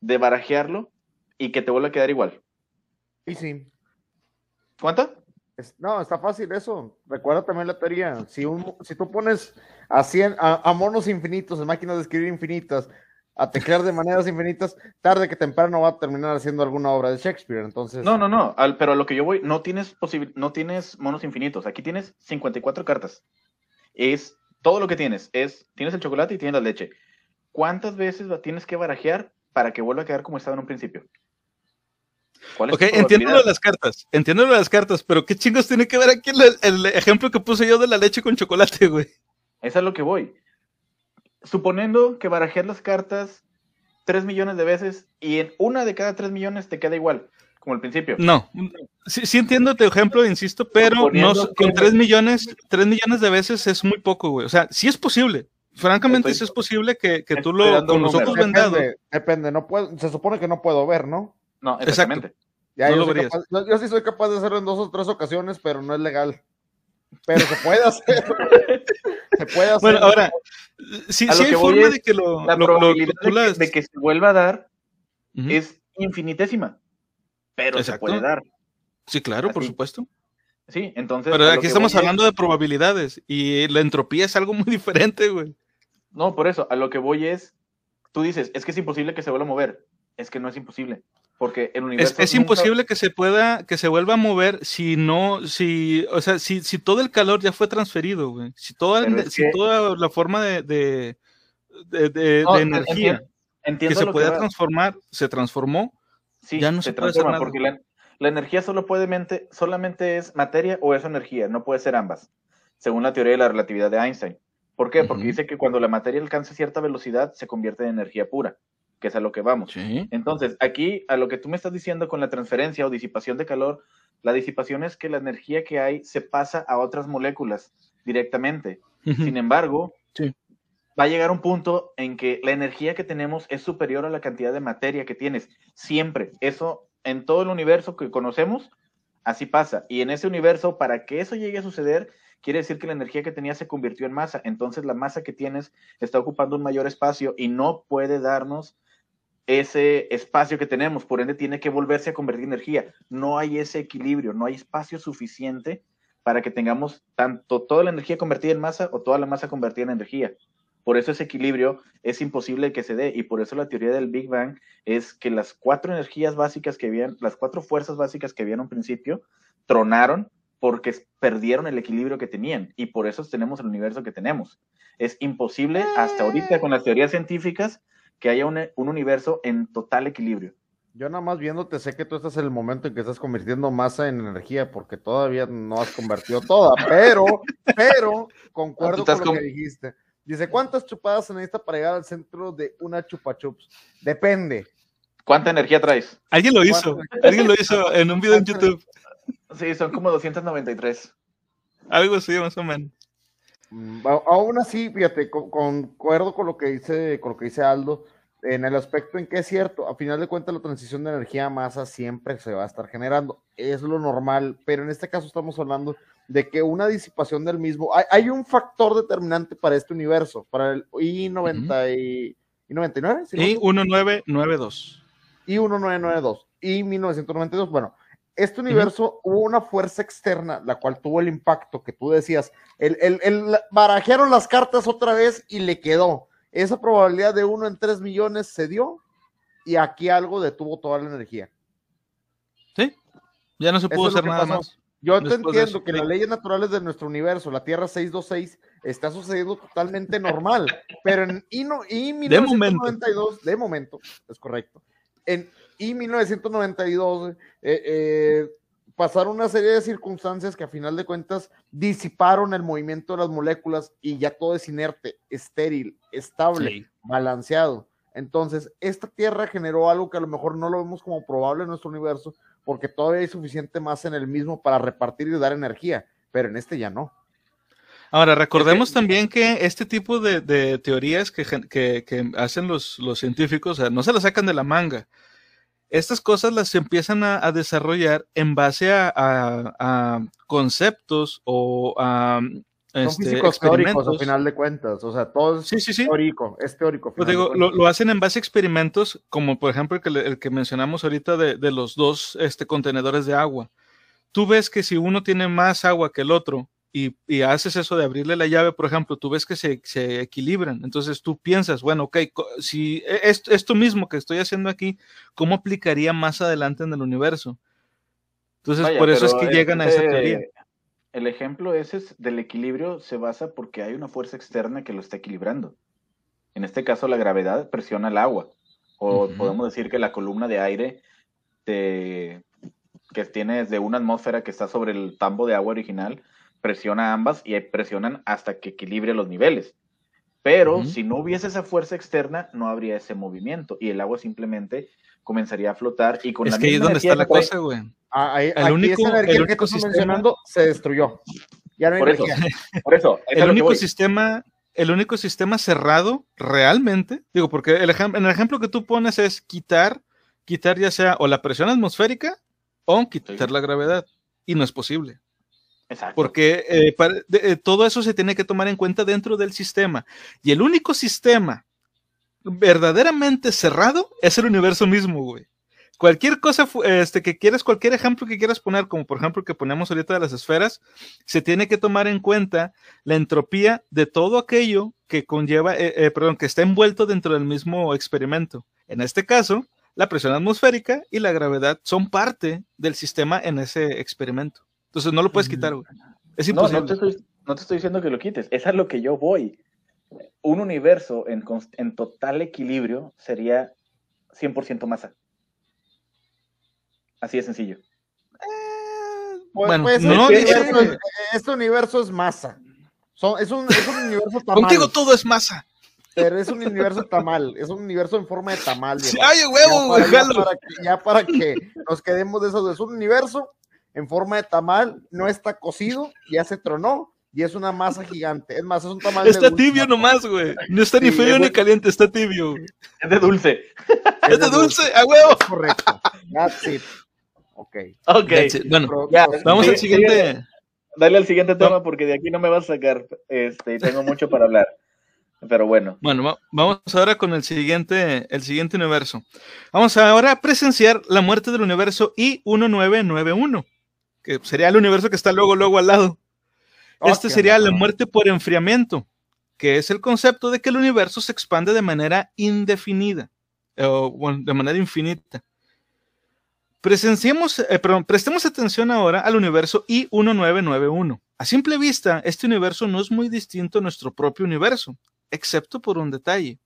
de barajearlo y que te vuelva a quedar igual? Y sí. ¿Cuánta? No, está fácil eso. Recuerda también la teoría. Si, un, si tú pones a, 100, a, a monos infinitos, en máquinas de escribir infinitas, a teclear de maneras infinitas, tarde que temprano va a terminar haciendo alguna obra de Shakespeare. Entonces, No, no, no, al- pero a lo que yo voy, no tienes, no tienes monos infinitos, aquí tienes 54 cartas. Es todo lo que tienes, es, tienes el chocolate y tienes la leche. ¿Cuántas veces la tienes que barajear para que vuelva a quedar como estaba en un principio? ¿Cuál es Ok, entiendo lo de las cartas, entiendo lo de las cartas, pero ¿qué chingos tiene que ver aquí el, el ejemplo que puse yo de la leche con chocolate, güey? Es a lo que voy. Suponiendo que barajeas las cartas 3 millones de veces y en una de cada 3 millones te queda igual, como al principio. No, sí, sí entiendo tu ejemplo, insisto, pero no, con que- 3 millones, 3 millones de veces es muy poco, güey. O sea, sí es posible. Francamente, Estoy- sí es posible que, que tú lo, con los ojos vendados. depende, depende, no puedo, se supone que no puedo ver, ¿no? No, exactamente. Ya, No yo, lo capaz- yo- yo sí soy capaz de hacerlo en dos o tres ocasiones, pero no es legal. Pero se puede hacer. [LAUGHS] se puede hacer. Bueno, ahora, sí, A sí lo hay que voy forma es de que lo, La lo- lo- probabilidad de, que, las- de que se vuelva a dar es infinitésima, pero Exacto. se puede dar. Sí, claro, por supuesto. Sí, entonces. Pero aquí estamos voy hablando de probabilidades y la entropía es algo muy [LAUGHS] diferente, güey. No, por eso, a lo que voy es. Tú dices, es que es imposible que se vuelva a mover. Es que no es imposible. Porque el universo. es nunca- imposible que se pueda, que se vuelva a mover si no, si, o sea, si, si todo el calor ya fue transferido, güey. Si toda, si que- toda la forma de, de, de, de- No, de en- energía entiendo- que se va. transformar se transformó, Sí, ya no se transforma porque la, la energía solo puede mente, solamente es materia o es energía, no puede ser ambas, según la teoría de la relatividad de Einstein. ¿Por qué? Porque dice que cuando la materia alcanza cierta velocidad se convierte en energía pura, que es a lo que vamos. Sí. Entonces, aquí a lo que tú me estás diciendo con la transferencia o disipación de calor, la disipación es que la energía que hay se pasa a otras moléculas directamente. Sin embargo, Sí. Va a llegar un punto en que la energía que tenemos es superior a la cantidad de materia que tienes. Siempre. Eso en todo el universo que conocemos, así pasa. Y en ese universo, para que eso llegue a suceder, quiere decir que la energía que tenías se convirtió en masa. Entonces la masa que tienes está ocupando un mayor espacio y no puede darnos ese espacio que tenemos. Por ende, tiene que volverse a convertir en energía. No hay ese equilibrio, no hay espacio suficiente para que tengamos tanto toda la energía convertida en masa o toda la masa convertida en energía. Por eso ese equilibrio es imposible que se dé y por eso la teoría del Big Bang es que las cuatro energías básicas que habían, las cuatro fuerzas básicas que habían en principio, tronaron porque perdieron el equilibrio que tenían y por eso tenemos el universo que tenemos. Es imposible hasta ahorita con las teorías científicas que haya un, un universo en total equilibrio. Yo nada más viéndote sé que tú estás en el momento en que estás convirtiendo masa en energía, porque todavía no has convertido toda, pero, pero, concuerdo con lo con- que dijiste. Dice, ¿cuántas chupadas se necesita para llegar al centro de una chupa chups? Depende. ¿Cuánta energía traes? Alguien lo hizo, alguien lo hizo en un video en YouTube, Sí, son como 293. algo así más o menos. Mm, Aún así, fíjate, co- concuerdo con lo que dice, con lo que dice Aldo, en el aspecto en que es cierto, a final de cuentas la transición de energía a masa siempre se va a estar generando, es lo normal, pero en este caso estamos hablando de que una disipación del mismo, hay, hay un factor determinante para este universo, para el I90 y, I99, ¿sí, no? Y 1992. y 1992 y 1992. Bueno, este universo hubo una fuerza externa, la cual tuvo el impacto que tú decías. El, el, el- barajearon las cartas otra vez y le quedó. Esa probabilidad de uno en tres millones se dio y aquí algo detuvo toda la energía. Sí, ya no se pudo hacer nada pasó. más. Yo te entiendo que las leyes naturales de nuestro universo, la Tierra 626, está sucediendo totalmente normal, pero en I, no, I De momento. 1992, de momento, es correcto, en I 1992, eh, eh, pasaron una serie de circunstancias que a final de cuentas disiparon el movimiento de las moléculas y ya todo es inerte, estéril, estable, Sí. balanceado. Entonces, esta Tierra generó algo que a lo mejor no lo vemos como probable en nuestro universo, porque todavía hay suficiente masa en el mismo para repartir y dar energía, pero en este ya no. Ahora, recordemos también que este tipo de, de teorías que, gen- que- que hacen los, los científicos, o sea, no se las sacan de la manga. Estas cosas las empiezan a, a desarrollar en base a, a- a conceptos o a Son este, físicos teóricos experimentos. a final de cuentas, o sea, todo es Sí, sí, sí. teórico, es teórico. Pues digo, lo, hacen en base a experimentos, como por ejemplo el que, el que mencionamos ahorita de, de los dos este, contenedores de agua. Tú ves que si uno tiene más agua que el otro y, y haces eso de abrirle la llave, por ejemplo, tú ves que se, se equilibran. Entonces tú piensas, bueno, ok, si e- esto, esto mismo que estoy haciendo aquí, ¿cómo aplicaría más adelante en el universo? Entonces, Vaya, por eso es que llegan a esa teoría. El ejemplo ese es del equilibrio se basa porque hay una fuerza externa que lo está equilibrando. En este caso, la gravedad presiona el agua. O podemos decir que la columna de aire de- que tiene desde una atmósfera que está sobre el tambo de agua original presiona ambas y presionan hasta que equilibre los niveles. Pero si no hubiese esa fuerza externa, no habría ese movimiento y el agua simplemente comenzaría a flotar y con Es la que ahí es donde está la cosa, güey. Ah, ahí- el aquí único- esa energía el que estás mencionando se destruyó. Ya no hay Por eso, energía. [LAUGHS] por eso, es a el único sistema, el único sistema cerrado realmente, digo, porque el ejem- en el ejemplo que tú pones es quitar, quitar ya sea o la presión atmosférica o quitar Sí. la gravedad. Y no es posible. Exacto. Porque eh, eh, todo eso se tiene que tomar en cuenta dentro del sistema. Y el único sistema verdaderamente cerrado es el universo mismo, güey. Cualquier cosa este, que quieras, cualquier ejemplo que quieras poner, como por ejemplo que ponemos ahorita de las esferas, se tiene que tomar en cuenta la entropía de todo aquello que conlleva, eh, eh, perdón, que está envuelto dentro del mismo experimento. En este caso, la presión atmosférica y la gravedad son parte del sistema en ese experimento. Entonces no lo puedes quitar, güey. Es imposible. no te, estoy, no te estoy diciendo que lo quites, es a lo que yo voy. Un universo en, en total equilibrio sería 100% masa. Así de sencillo. Pues, Bueno, pues, no este, dice- universo es, este universo es masa. Son- es, un, es un universo tamal. Contigo todo es masa. Pero es un universo tamal. Es un universo en forma de tamal. Sí. ¡Ay, huevo, para, ya jalo! para que, ya para que nos quedemos de eso. Es un universo en forma de tamal. No está cocido. Ya se tronó. Y es una masa gigante. Es más, es un tamal. de Está dulce, tibio ¿no? nomás, güey. No está ni frío es ni de- caliente, está tibio. Es de dulce. Es de dulce, a huevo. Correcto. That's it. Ok. Ok. That's it. Bueno, ya, pro- vamos Sí, al siguiente. Dale al siguiente No. tema porque de aquí no me vas a sacar. Este, y tengo mucho para hablar. Pero bueno. Bueno, va- vamos ahora con el siguiente, el siguiente universo. Vamos ahora a presenciar la muerte del universo I-1991, que sería el universo que está luego, luego al lado. Este sería la muerte por enfriamiento, que es el concepto de que el universo se expande de manera indefinida, o bueno, de manera infinita. Presenciemos, eh, perdón, prestemos atención ahora al universo I-1991. A simple vista, este universo no es muy distinto a nuestro propio universo, excepto por un detalle.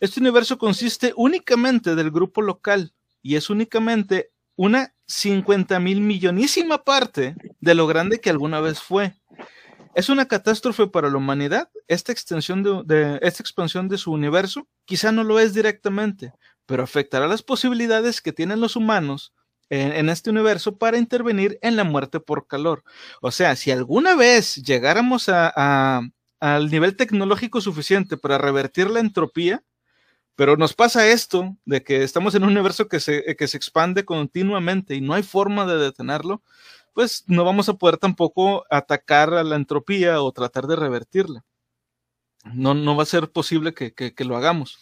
Este universo consiste únicamente del grupo local y es únicamente una 50 mil millonísima parte de lo grande que alguna vez fue. ¿Es una catástrofe para la humanidad esta extensión de, esta expansión de su universo? Quizá no lo es directamente, pero afectará las posibilidades que tienen los humanos en, este universo para intervenir en la muerte por calor. O sea, si alguna vez llegáramos a- al nivel tecnológico suficiente para revertir la entropía, pero nos pasa esto de que estamos en un universo que se, que se expande continuamente y no hay forma de detenerlo, pues no vamos a poder tampoco atacar a la entropía o tratar de revertirla. No, no va a ser posible que, que- que lo hagamos.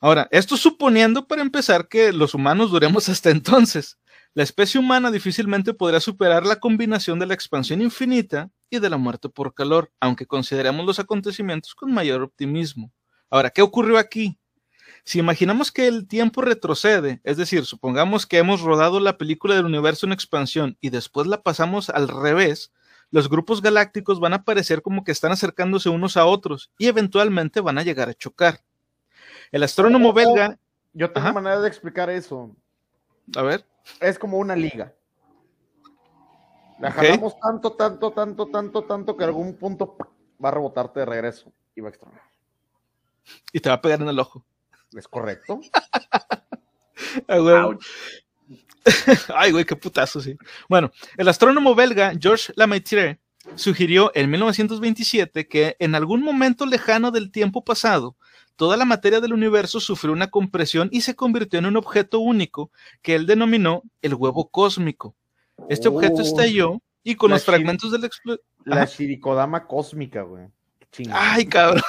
Ahora, esto suponiendo para empezar que los humanos duremos [LAUGHS] hasta entonces. La especie humana difícilmente podrá superar la combinación de la expansión infinita y de la muerte por calor, aunque consideremos los acontecimientos con mayor optimismo. Ahora, ¿qué ocurrió aquí? Si imaginamos que el tiempo retrocede, es decir, supongamos que hemos rodado la película del universo en expansión y después la pasamos al revés, los grupos galácticos van a parecer como que están acercándose unos a otros y eventualmente van a llegar a chocar. El astrónomo belga, Yo tengo Ajá. manera de explicar eso. a ver, Es como una liga. La jalamos tanto, tanto, tanto, tanto, tanto que algún punto va a rebotarte de regreso y va a extrañar. Y te va a pegar en el ojo. ¿Es correcto? [LAUGHS] [LAUGHS] Ay, güey, qué putazo, sí. Bueno, el astrónomo belga Georges Lemaitre sugirió en 1927 que en algún momento lejano del tiempo pasado, toda la materia del universo sufrió una compresión y se convirtió en un objeto único que él denominó el huevo cósmico. Este objeto Oh. estalló y con La los fragmentos del explosión. La Shirikodama cósmica, güey. Ay, cabrón.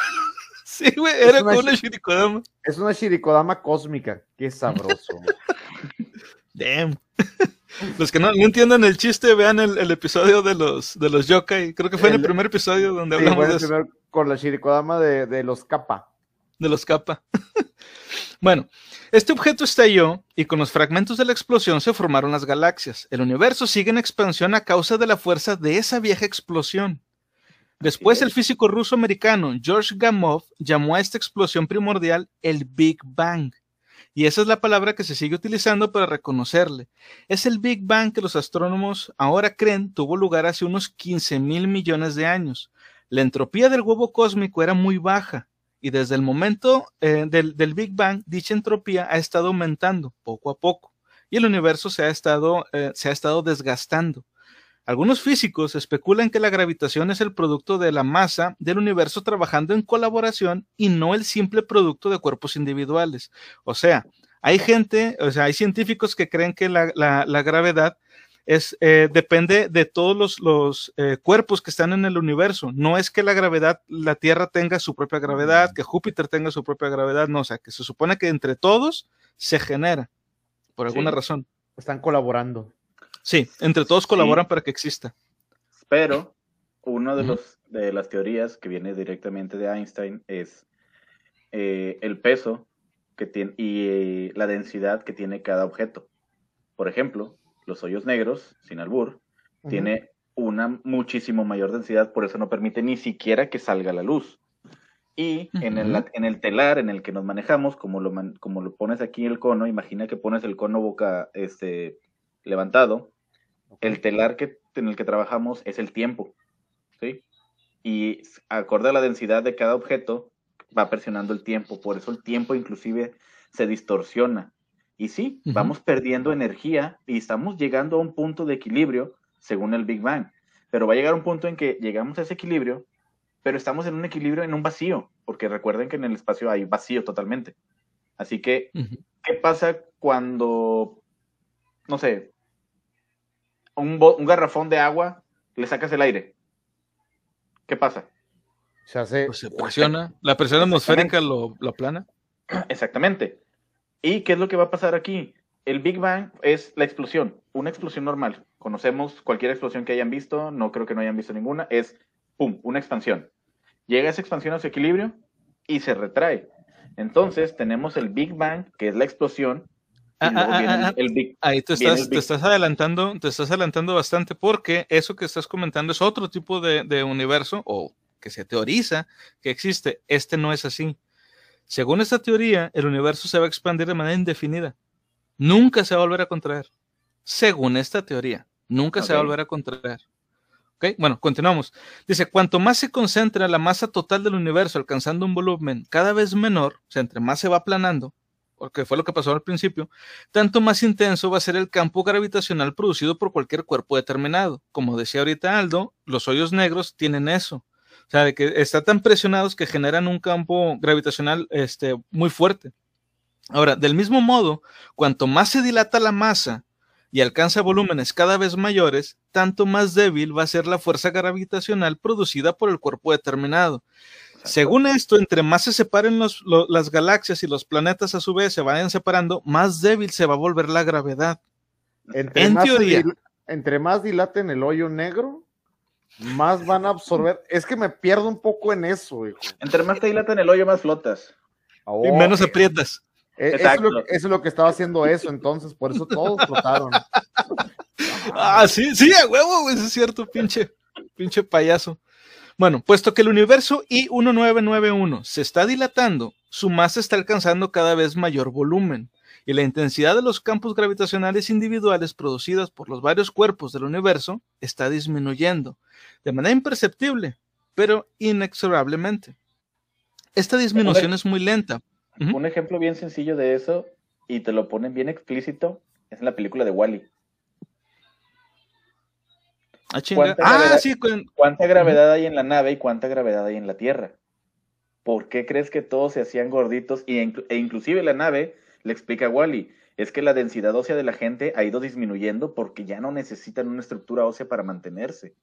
Sí, güey, era como una shirikodama. Es una Shirikodama cósmica. Qué sabroso. [LAUGHS] Damn. Los que no, no entiendan el chiste, vean el, el episodio de los, de los yokai. Creo que fue en el El- primer episodio donde Sí, hablamos bueno, de eso. primero con la Shirikodama de, de los Kappa. de los kappa. [LAUGHS] bueno, este objeto estalló y con los fragmentos de la explosión se formaron las galaxias. El universo sigue en expansión a causa de la fuerza de esa vieja explosión. Después el físico ruso-americano George Gamow llamó a esta explosión primordial el Big Bang. Y esa es la palabra que se sigue utilizando para reconocerle. Es el Big Bang que los astrónomos ahora creen tuvo lugar hace unos 15 mil millones de años. La entropía del huevo cósmico era muy baja, y desde el momento eh, del, del Big Bang, dicha entropía ha estado aumentando poco a poco y el universo se ha estado, eh, se ha estado desgastando. Algunos físicos especulan que la gravitación es el producto de la masa del universo trabajando en colaboración y no el simple producto de cuerpos individuales. O sea, hay gente, o sea, hay científicos que creen que la, la- la gravedad es, eh, depende de todos los, los, eh, cuerpos que están en el universo. No es que la gravedad, la Tierra tenga su propia gravedad, que Júpiter tenga su propia gravedad, no, o sea, que se supone que entre todos se genera, por alguna Sí. razón. Están colaborando. Sí, entre todos colaboran para que exista. Pero uno de los de las teorías que viene directamente de Einstein es eh, el peso que tiene y eh, la densidad que tiene cada objeto. Por ejemplo, los hoyos negros, sin albur, Ujú. tiene una muchísimo mayor densidad, por eso no permite ni siquiera que salga la luz. Y en, el, en el telar en el que nos manejamos, como lo, como lo pones aquí el cono, imagina que pones el cono boca este, levantado, el telar que, en el que trabajamos es el tiempo, ¿sí? Y acorde a la densidad de cada objeto, va presionando el tiempo, por eso el tiempo inclusive se distorsiona. Y sí, vamos perdiendo energía y estamos llegando a un punto de equilibrio según el Big Bang, pero va a llegar un punto en que llegamos a ese equilibrio, pero estamos en un equilibrio en un vacío, porque recuerden que en el espacio hay vacío totalmente. Así que. ¿qué pasa cuando, no sé, un, garrafón de agua le sacas el aire? ¿Qué pasa? Se hace. Pues se presiona, la presión atmosférica lo, lo aplana. [CLEARS THROAT] Exactamente. ¿Y qué es lo que va a pasar aquí? El Big Bang es la explosión, una explosión normal. Conocemos cualquier explosión que hayan visto, no creo que no hayan visto ninguna, es, ¡pum!, una expansión. Llega esa expansión a su equilibrio y se retrae. Entonces tenemos el Big Bang, que es la explosión, Ah, ah, ah, ah. el, el Big Ahí te estás, el te Big- estás adelantando, te estás adelantando bastante porque eso que estás comentando es otro tipo de, de universo o que se teoriza que existe. Este no es así. Según esta teoría, el universo se va a expandir de manera indefinida. Nunca se va a volver a contraer. Según esta teoría, nunca se va a volver a contraer. ¿Ok? Bueno, continuamos. Dice, cuanto más se concentra la masa total del universo alcanzando un volumen cada vez menor, o sea, entre más se va aplanando, porque fue lo que pasó al principio, tanto más intenso va a ser el campo gravitacional producido por cualquier cuerpo determinado. Como decía ahorita Aldo, los hoyos negros tienen eso. O sea, de que están tan presionados que generan un campo gravitacional este, muy fuerte. Ahora, del mismo modo, cuanto más se dilata la masa y alcanza volúmenes cada vez mayores, tanto más débil va a ser la fuerza gravitacional producida por el cuerpo determinado. Según esto, entre más se separen los- lo- las galaxias y los planetas a su vez se vayan separando, más débil se va a volver la gravedad. Entre, En más teoría. dil- entre más dilaten el hoyo negro, más van a absorber. Es que me pierdo un poco en eso, hijo. Entre más te dilatan el hoyo, más flotas. Oh, y menos aprietas. eh, eso, es lo, Exacto. que- eso es lo que estaba haciendo eso, entonces, por eso todos flotaron. [LAUGHS] Ah, sí, sí, a huevo, güey, eso es cierto, pinche, pinche payaso. Bueno, puesto que el universo I-1991 se está dilatando, su masa está alcanzando cada vez mayor volumen y la intensidad de los campos gravitacionales individuales producidas por los varios cuerpos del universo está disminuyendo de manera imperceptible, pero inexorablemente. Esta disminución es muy lenta. Un ejemplo bien sencillo de eso, y te lo ponen bien explícito, es en la película de Wally. Ah, ¿Cuánta, ah, gravedad, sí, ¿Cuánta gravedad hay en la nave y cuánta gravedad hay en la Tierra? ¿Por qué crees que todos se hacían gorditos? Y, e inclusive la nave le explica a Wally, es que la densidad ósea de la gente ha ido disminuyendo porque ya no necesitan una estructura ósea para mantenerse.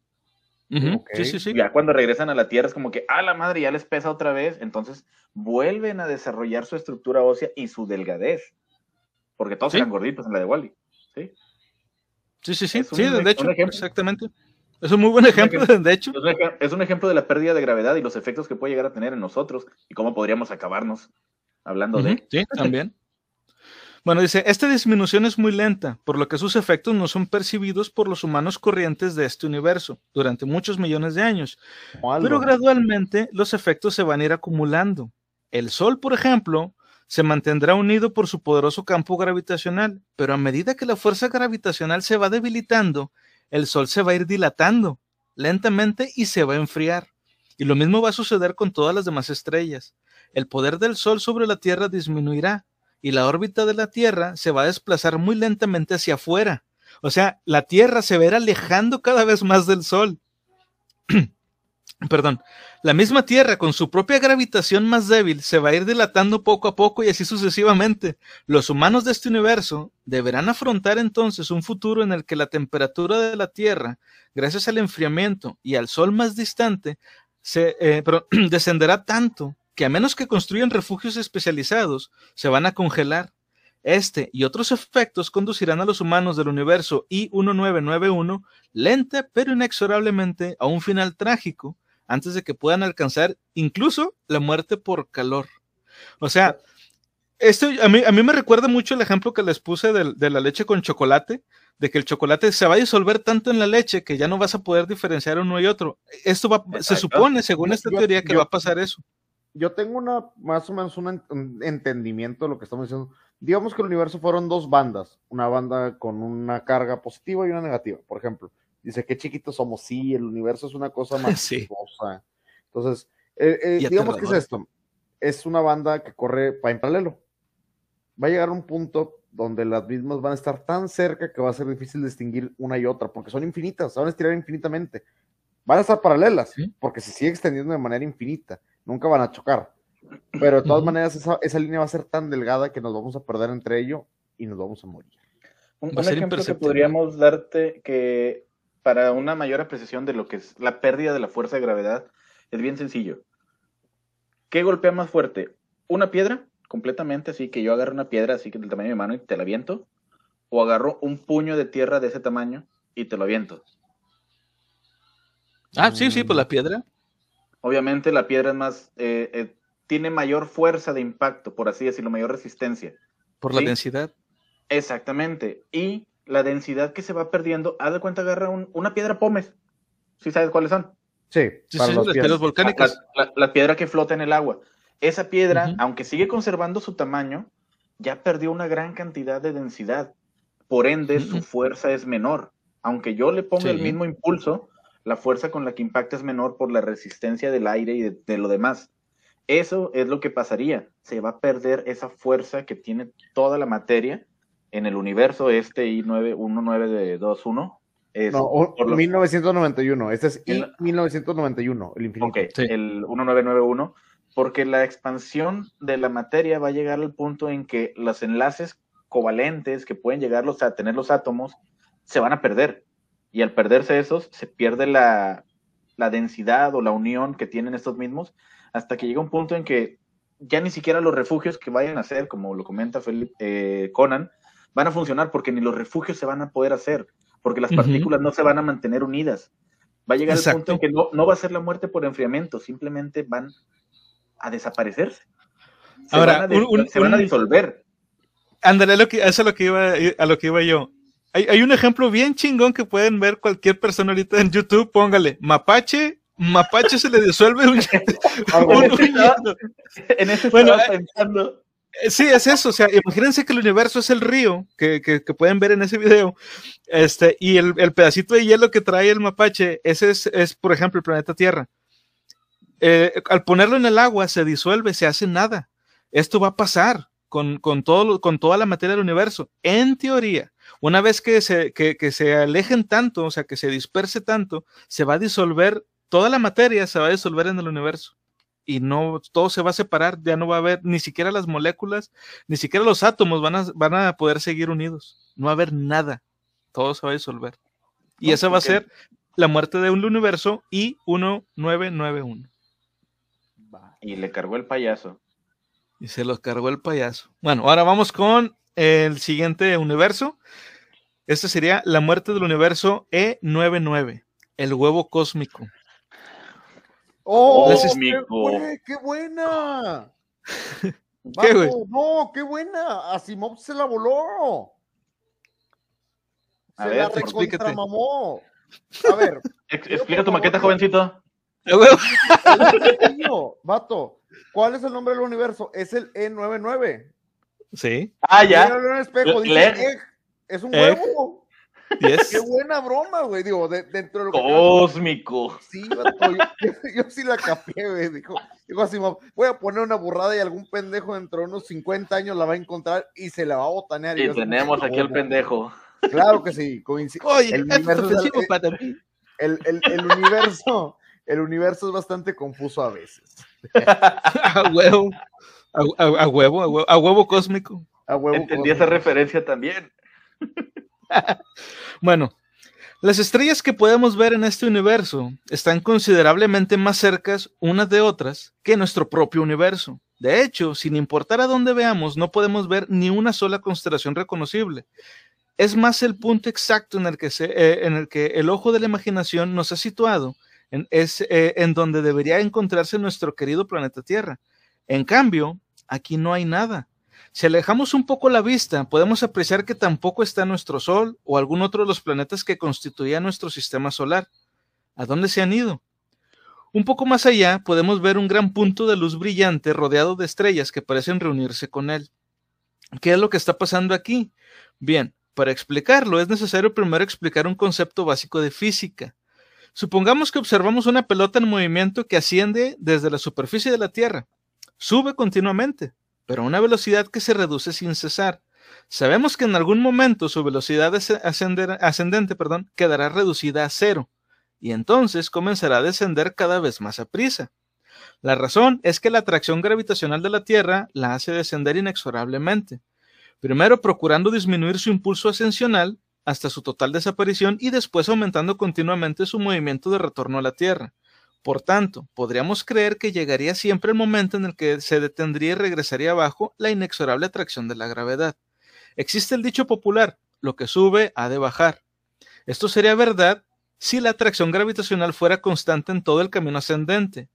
sí, sí, sí. Ya cuando regresan a la Tierra es como que, ah, la madre ya les pesa otra vez, entonces vuelven a desarrollar su estructura ósea y su delgadez. Porque todos eran gorditos en la de Wally. Sí, sí, sí, sí, de hecho, exactamente. Es un muy buen ejemplo, de hecho. Es un ejemplo de la pérdida de gravedad y los efectos que puede llegar a tener en nosotros y cómo podríamos acabarnos hablando de. Sí, también. Bueno, dice, esta disminución es muy lenta, por lo que sus efectos no son percibidos por los humanos corrientes de este universo durante muchos millones de años. Pero gradualmente los efectos se van a ir acumulando. El Sol, por ejemplo, se mantendrá unido por su poderoso campo gravitacional, pero a medida que la fuerza gravitacional se va debilitando, el Sol se va a ir dilatando lentamente y se va a enfriar. Y lo mismo va a suceder con todas las demás estrellas. El poder del Sol sobre la Tierra disminuirá y la órbita de la Tierra se va a desplazar muy lentamente hacia afuera. O sea, la Tierra se verá alejando cada vez más del Sol. [CLEARS THROAT] Perdón, la misma Tierra con su propia gravitación más débil se va a ir dilatando poco a poco y así sucesivamente. Los humanos de este universo deberán afrontar entonces un futuro en el que la temperatura de la Tierra, gracias al enfriamiento y al Sol más distante, se eh, [CLEARS THROAT] descenderá tanto que a menos que construyan refugios especializados, se van a congelar. Este y otros efectos conducirán a los humanos del universo I-1991 lenta pero inexorablemente a un final trágico antes de que puedan alcanzar incluso la muerte por calor. O sea, esto a mí, a mí me recuerda mucho el ejemplo que les puse de, de, la leche con chocolate, de que el chocolate se va a disolver tanto en la leche que ya no vas a poder diferenciar uno y otro. Esto va, se supone, según esta teoría, que va a pasar eso yo tengo una, más o menos un, entendimiento de lo que estamos diciendo. Digamos que el universo fueron dos bandas, una banda con una carga positiva y una negativa, por ejemplo. Dice, qué chiquitos somos, sí, el universo es una cosa más [LAUGHS] sí. Entonces, eh, eh, digamos que es esto, es una banda que corre en paralelo. Va a llegar un punto donde las mismas van a estar tan cerca que va a ser difícil distinguir una y otra, porque son infinitas, se van a estirar infinitamente. Van a estar paralelas, porque se sigue extendiendo de manera infinita nunca van a chocar. Pero de todas maneras, esa, línea va a ser tan delgada que nos vamos a perder entre ello y nos vamos a morir. Un, ejemplo que podríamos darte que para una mayor apreciación de lo que es la pérdida de la fuerza de gravedad es bien sencillo. ¿Qué golpea más fuerte? ¿Una piedra? Completamente, así que yo agarro una piedra así que del tamaño de mi mano y te la aviento. O agarro un puño de tierra de ese tamaño y te lo aviento. Ah, sí, sí, pues la piedra. Obviamente la piedra es más, eh, eh, tiene mayor fuerza de impacto, por así decirlo, mayor resistencia. Por la densidad. Exactamente. Y la densidad que se va perdiendo, haz de cuenta, agarra una piedra pómez. ¿Sí sabes cuáles son? Sí, sí, las piedras volcánicas. La, piedra que flota en el agua. Esa piedra, aunque sigue conservando su tamaño, ya perdió una gran cantidad de densidad. Por ende, su fuerza es menor. Aunque yo le ponga el mismo impulso, la fuerza con la que impacta es menor por la resistencia del aire y de, lo demás. Eso es lo que pasaría. Se va a perder esa fuerza que tiene toda la materia en el universo este I-1921. No, 1991. Este es I-1991, el infinito. Ok, el 1991. Porque la expansión de la materia va a llegar al punto en que los enlaces covalentes que pueden llegar a tener los átomos se van a perder y al perderse esos, se pierde la, densidad o la unión que tienen estos mismos, hasta que llega un punto en que ya ni siquiera los refugios que vayan a hacer, como lo comenta Felipe, eh, Conan, van a funcionar porque ni los refugios se van a poder hacer, porque las partículas no se van a mantener unidas. Va a llegar el punto en que no, no, va a ser la muerte por enfriamiento, simplemente van a desaparecerse. Se Ahora, van a, se van a disolver. Ándale, eso es lo que iba, a lo que iba yo. Hay, un ejemplo bien chingón que pueden ver cualquier persona ahorita en YouTube. Póngale mapache mapache se le disuelve un, [LAUGHS] [LAUGHS] un, un En eso bueno, estaba pensando. Eh, sí, es eso. O sea, imagínense que el universo es el río que, que, pueden ver en ese video. Este, y el, el, pedacito de hielo que trae el mapache, ese es, es por ejemplo, el planeta Tierra. Eh, al ponerlo en el agua se disuelve, se hace nada. Esto va a pasar con, con, todo, con toda la materia del universo. En teoría, una vez que se, que, que se alejen tanto, o sea, que se disperse tanto, se va a disolver, toda la materia se va a disolver en el universo y no todo se va a separar, ya no va a haber ni siquiera las moléculas, ni siquiera los átomos van a, van a poder seguir unidos, no va a haber nada, todo se va a disolver. Y no, esa va a ser la muerte de un universo y 1991. Y le cargó el payaso. Y se los cargó el payaso. Bueno, ahora vamos con el siguiente universo. Este sería la muerte del universo E99, el huevo cósmico. ¡Oh! Qué, qué, buena! [LAUGHS] ¿Qué, güey? No, qué buena. Asimov se la voló. A se ver, la recontramamó. A ver. [LAUGHS] Explica tu maqueta, jovencito. Vato, ¿cuál es el nombre del universo? Es el E99. Sí. Ah, ya. En el espejo, dice egg. Es un Egg. huevo. Yes. Qué buena broma, güey. Digo, de, dentro de lo que. Cósmico. Sí, vato, yo, yo, yo sí la capié, güey. Dijo, dijo así, voy a poner una burrada y algún pendejo dentro de unos 50 años la va a encontrar y se la va a botanear. Y, yo así, tenemos "Oh, aquí al no". pendejo. Claro que sí, coincide. Oye, El universo es para mí. El, el, el universo, el universo es bastante confuso a veces. [LAUGHS] A huevo. A, a- a huevo, a huevo, a huevo cósmico. A huevo. Entendí cósmico. esa referencia también. Bueno, las estrellas que podemos ver en este universo están considerablemente más cercas unas de otras que nuestro propio universo. De hecho, sin importar a dónde veamos, no podemos ver ni una sola constelación reconocible. Es más el punto exacto en el que, eh, el, ojo de la imaginación nos ha situado, es eh, en donde debería encontrarse nuestro querido planeta Tierra. En cambio, aquí no hay nada. Si alejamos un poco la vista, podemos apreciar que tampoco está nuestro Sol o algún otro de los planetas que constituían nuestro sistema solar. ¿A dónde se han ido? Un poco más allá podemos ver un gran punto de luz brillante rodeado de estrellas que parecen reunirse con él. ¿Qué es lo que está pasando aquí? Bien, para explicarlo es necesario primero explicar un concepto básico de física. Supongamos que observamos una pelota en movimiento que asciende desde la superficie de la Tierra. Sube continuamente, pero a una velocidad que se reduce sin cesar. Sabemos que en algún momento su velocidad ascendente perdón, quedará reducida a cero, y entonces comenzará a descender cada vez más a prisa. La razón es que la atracción gravitacional de la Tierra la hace descender inexorablemente, primero procurando disminuir su impulso ascensional hasta su total desaparición y después aumentando continuamente su movimiento de retorno a la Tierra. Por tanto, podríamos creer que llegaría siempre el momento en el que se detendría y regresaría abajo la inexorable atracción de la gravedad. Existe el dicho popular, lo que sube ha de bajar. Esto sería verdad si la atracción gravitacional fuera constante en todo el camino ascendente,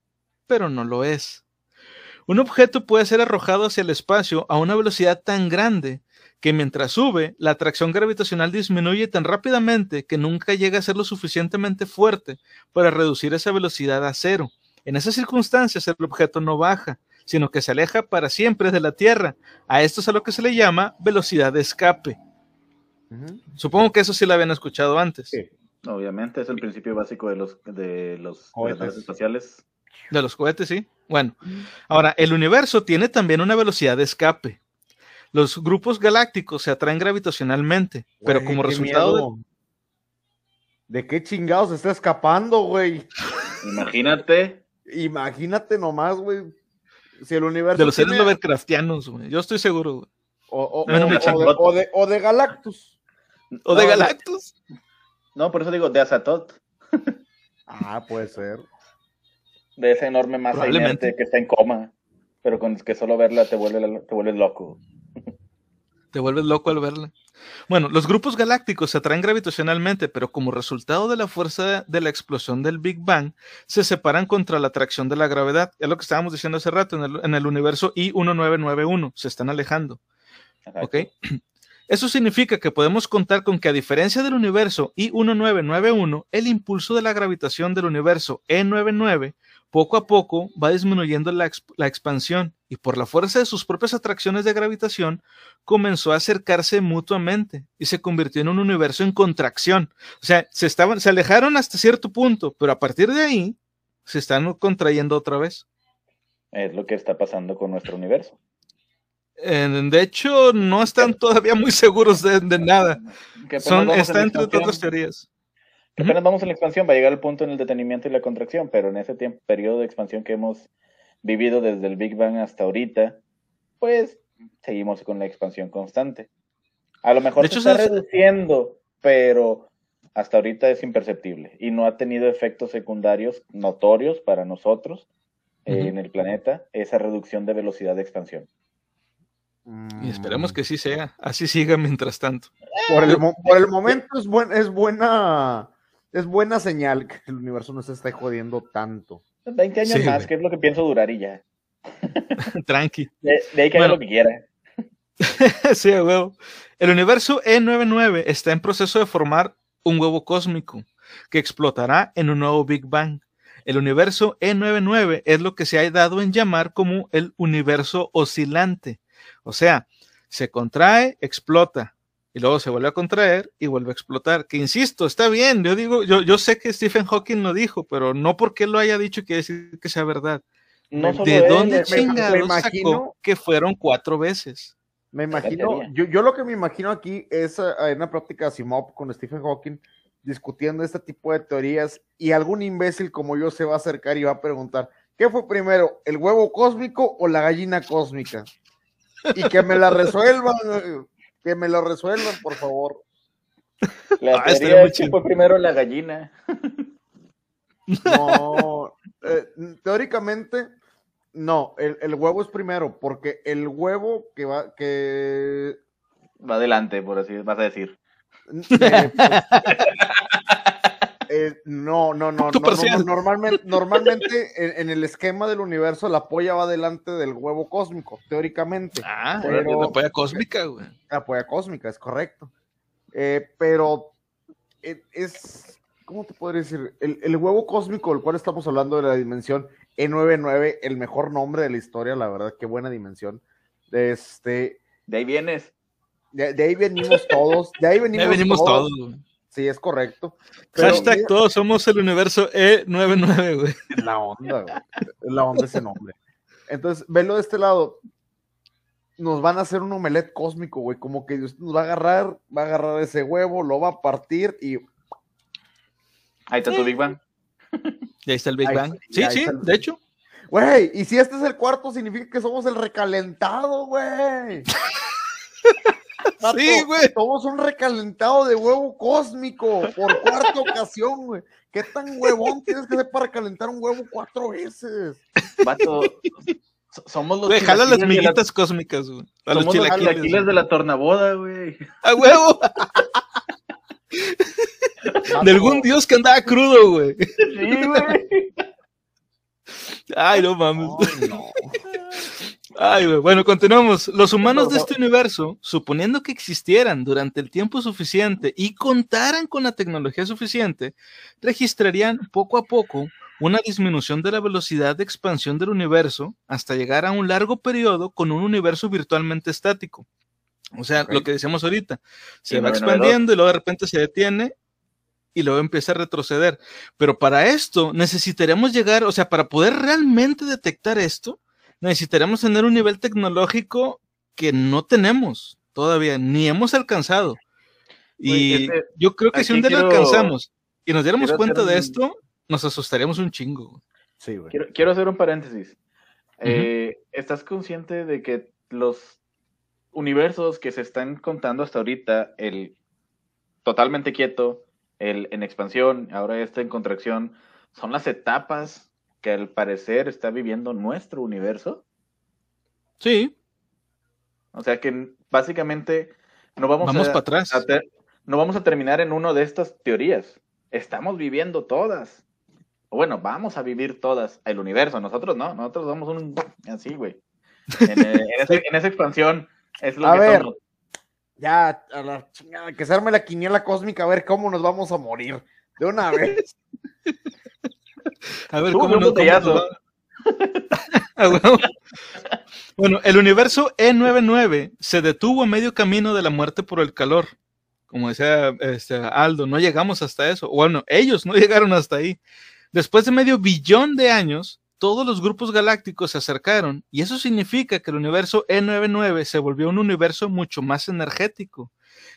pero no lo es. Un objeto puede ser arrojado hacia el espacio a una velocidad tan grande que mientras sube, la atracción gravitacional disminuye tan rápidamente que nunca llega a ser lo suficientemente fuerte para reducir esa velocidad a cero. En esas circunstancias el objeto no baja, sino que se aleja para siempre de la Tierra. A esto es a lo que se le llama velocidad de escape. Supongo que eso sí lo habían escuchado antes. Sí. Obviamente, es el principio básico de los, de los, Cohetes. espaciales. De los cohetes, sí. Bueno, ahora, el universo tiene también una velocidad de escape. Los grupos galácticos se atraen gravitacionalmente, pero como resultado de... miedo. ¿De qué chingados se está escapando, güey? Imagínate. Imagínate nomás, güey. Si el universo. de los seres tiene- Lovecraftianos, güey. Yo estoy seguro, güey. O, o- No, no me o- de, o de- o de Galactus. O de No, Galactus. No, por eso digo de Azatot, Ah, puede ser. de esa enorme masa inerte que está en coma, pero con que solo verla te vuelve, te vuelves loco. Te vuelves loco al verla. Bueno, los grupos galácticos se atraen gravitacionalmente, pero como resultado de la fuerza de la explosión del Big Bang, se separan contra la atracción de la gravedad. Es lo que estábamos diciendo hace rato en el, en el universo I-1991. Se están alejando. Exacto. ¿ok? [CLEARS THROAT] Eso significa que podemos contar con que a diferencia del universo I1991, el impulso de la gravitación del universo E99 poco a poco va disminuyendo la, la, expansión y por la fuerza de sus propias atracciones de gravitación comenzó a acercarse mutuamente y se convirtió en un universo en contracción. O sea, se, estaban, se alejaron hasta cierto punto, pero a partir de ahí se están contrayendo otra vez. Es lo que está pasando con nuestro universo. de hecho, no están todavía muy seguros de, de nada. Son, está entre otras teorías. Que apenas vamos en la expansión, va a llegar el punto en el detenimiento y la contracción, pero en ese tiempo, periodo de expansión que hemos vivido desde el Big Bang hasta ahorita, pues seguimos con la expansión constante. A lo mejor se está reduciendo, pero hasta ahorita es imperceptible y no ha tenido efectos secundarios notorios para nosotros eh, en el planeta esa reducción de velocidad de expansión. Y esperemos que sí sea, así siga mientras tanto. Por el, por el momento es, buen, es buena es buena señal que el universo no se esté jodiendo tanto. 20 años más, que es lo que pienso durar y ya. [LAUGHS] Tranqui. De, ahí que bueno. lo que quiera. [LAUGHS] sí, huevo. El universo E99 está en proceso de formar un huevo cósmico que explotará en un nuevo Big Bang. El universo E99 es lo que se ha dado en llamar como el universo oscilante. O sea, se contrae, explota, y luego se vuelve a contraer y vuelve a explotar. Que insisto, está bien, yo digo, yo, yo sé que Stephen Hawking lo dijo, pero no porque lo haya dicho quiere decir que sea verdad. ¿De dónde chingados sacó que fueron cuatro veces? Me imagino, yo, yo, lo que me imagino aquí es uh, una práctica Simop con Stephen Hawking discutiendo este tipo de teorías y algún imbécil como yo se va a acercar y va a preguntar, ¿qué fue primero, el huevo cósmico o la gallina cósmica? Y que me la resuelvan, que me lo resuelvan, por favor. La ah, teoría es que fue primero la gallina. No, eh, teóricamente, no, el, el, huevo es primero, porque el huevo que va, que va adelante, por así vas a decir. Eh, [LAUGHS] no, no, no, no, normalmente, [LAUGHS] normalmente en, el esquema del universo la polla va delante del huevo cósmico, teóricamente. Ah, pero, la polla cósmica, güey. La polla cósmica, es correcto. Eh, pero eh, es, ¿cómo te puedo decir? El, el, huevo cósmico, del cual estamos hablando de la dimensión E99, el mejor nombre de la historia, la verdad, qué buena dimensión. Este, de ahí vienes. De, ahí venimos todos, de ahí venimos, de ahí venimos todos. todos Sí, es correcto. Hashtag todos somos el universo E99, güey. La onda, güey. La onda ese nombre. Entonces, velo de este lado. Nos van a hacer un omelet cósmico, güey. Como que Dios nos va a agarrar, va a agarrar ese huevo, lo va a partir y. Ahí está tu Big Bang. Y ahí está el Big Bang. Sí, sí, de hecho. Güey, y si este es el cuarto, significa que somos el recalentado, güey. [LAUGHS] sí, güey. Somos un recalentado de huevo cósmico por cuarta ocasión, güey. ¿Qué tan huevón tienes que ser para calentar un huevo cuatro veces? Vato, somos los. Güey, jala las miguitas cósmicas, güey. A somos los chilaquiles, de la tornaboda, güey. ¡A huevo! de algún dios que andaba crudo, güey. Sí, güey. Ay, no mames. no. Ay, bueno, continuamos. Los humanos de este universo, suponiendo que existieran durante el tiempo suficiente y contaran con la tecnología suficiente, registrarían poco a poco una disminución de la velocidad de expansión del universo hasta llegar a un largo periodo con un universo virtualmente estático. O sea, lo que decíamos ahorita, se va expandiendo y luego de repente se detiene y luego empieza a retroceder. Pero para esto necesitaremos llegar, o sea, para poder realmente detectar esto, necesitaremos tener un nivel tecnológico que no tenemos todavía, ni hemos alcanzado. Y yo creo que si un día lo alcanzamos y nos diéramos cuenta de esto, nos asustaríamos un chingo. Sí, quiero, hacer un paréntesis. Eh, ¿Estás consciente de que los universos que se están contando hasta ahorita, el totalmente quieto, el en expansión, ahora este en contracción, son las etapas que al parecer está viviendo nuestro universo. Sí. O sea que básicamente no vamos, vamos para atrás. no vamos a terminar en una de estas teorías. Estamos viviendo todas. O bueno, vamos a vivir todas el universo. Nosotros no, nosotros somos un así, güey. En, [LAUGHS] esa expansión es lo a que ver, Ya, a la chingada, que se arme la quiniela cósmica a ver cómo nos vamos a morir. De una [LAUGHS] vez. A ver, Tú, ¿cómo no? cómo [LAUGHS] bueno, el universo E99 se detuvo a medio camino de la muerte por el calor. Como decía este, Aldo, no llegamos hasta eso. Bueno, ellos no [LAUGHS] llegaron hasta ahí. Después de medio billón de años, todos los grupos galácticos se acercaron y eso significa que el universo E99 se volvió un universo mucho más energético.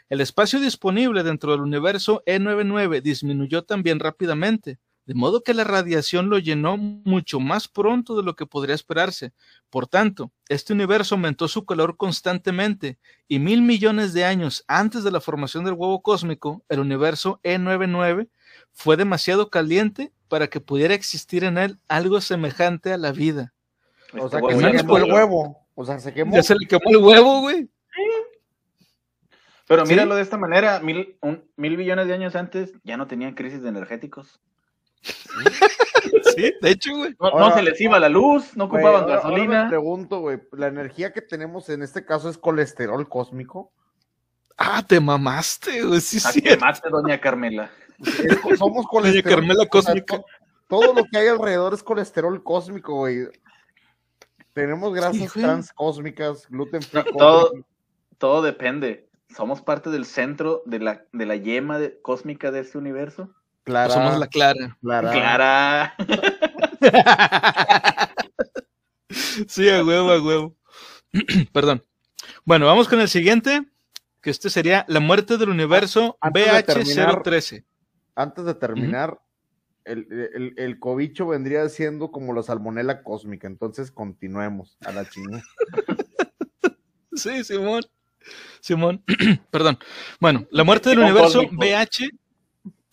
El espacio disponible dentro del universo E99 disminuyó también rápidamente, de modo que la radiación lo llenó mucho más pronto de lo que podría esperarse. Por tanto, este universo aumentó su calor constantemente y mil millones de años antes de la formación del huevo cósmico, el universo E99 fue demasiado caliente para que pudiera existir en él algo semejante a la vida. O sea, que se ya quemó el huevo. O sea, se quemó. Ya se le quemó el huevo, güey. Pero ¿Sí? míralo de esta manera, mil, un- mil billones de años antes ya no tenían crisis de energéticos. Sí, de hecho, güey. No, Ahora- no se les iba la luz, no ocupaban ahora gasolina. me pregunto, güey, la energía que tenemos en este caso es colesterol cósmico. Ah, te mamaste, güey. Sí, A sí. que mate, doña Carmela. Es- somos colesterol. Carmela o sea, cósmica. to- todo lo que hay alrededor es colesterol cósmico, güey. Tenemos grasas güey. trans cósmicas, gluten free. No, todo-. Todo depende. ¿Somos parte del centro de la, de la yema de- cósmica de este universo? Clara, Somos la clara. Clara. Clara. [LAUGHS] Sí, a huevo, a huevo. [CLEARS THROAT] Perdón. Bueno, vamos con el siguiente, que este sería la muerte del universo Antes de terminar- BH013. Antes de terminar, el, el, el cobicho vendría siendo como la salmonela cósmica. Entonces continuemos a la chingada. [LAUGHS] Sí, Simón. Simón. [CLEARS THROAT] Perdón. Bueno, la muerte del universo cósmico. BH.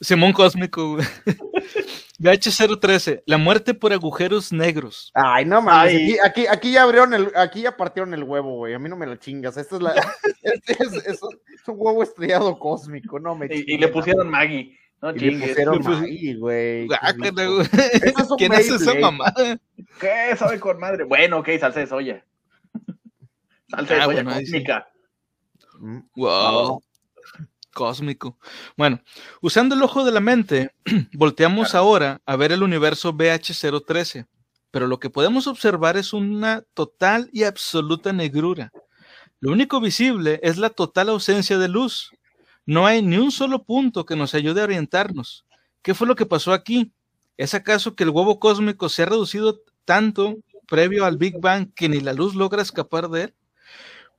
Simón cósmico, güey. [LAUGHS] BH013. La muerte por agujeros negros. Ay, no mames. Ay. Aquí, aquí, aquí ya abrieron el, aquí ya partieron el huevo, güey. A mí no me la chingas. Esta es la, [LAUGHS] este es, es- es un huevo estrellado cósmico, no me Y, y le pusieron Maggie. No Y le chingues. Le güey. es un ¿Quién hace esa mamada? ¿Qué? ¿Sabe con madre? Bueno, ok, salsa de soya. [LAUGHS] Salsa de Ah, soya bueno, ahí sí. cósmica. Mm, Wow. Cósmico. Bueno, usando el ojo de la mente, [CLEARS THROAT] volteamos ahora a ver el universo BH013, pero lo que podemos observar es una total y absoluta negrura. Lo único visible es la total ausencia de luz. No hay ni un solo punto que nos ayude a orientarnos. ¿Qué fue lo que pasó aquí? ¿Es acaso que el huevo cósmico se ha reducido tanto previo al Big Bang que ni la luz logra escapar de él?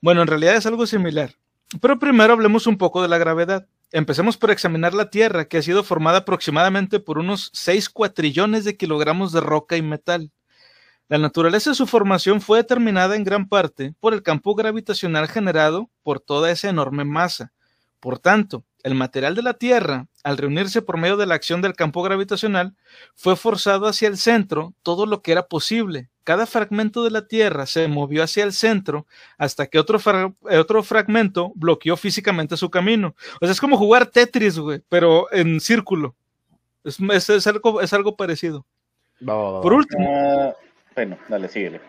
Bueno, en realidad es algo similar. Pero primero hablemos un poco de la gravedad. Empecemos por examinar la Tierra, que ha sido formada aproximadamente por unos 6 cuatrillones de kilogramos de roca y metal. La naturaleza de su formación fue determinada en gran parte por el campo gravitacional generado por toda esa enorme masa. Por tanto, el material de la Tierra, al reunirse por medio de la acción del campo gravitacional, fue forzado hacia el centro todo lo que era posible. Cada fragmento de la Tierra se movió hacia el centro hasta que otro, fra- eh, otro fragmento bloqueó físicamente su camino. O sea, es como jugar Tetris, güey, pero en círculo. Es, es- es algo, es algo parecido. va, va, va, Por último, Ah, bueno, dale, síguele.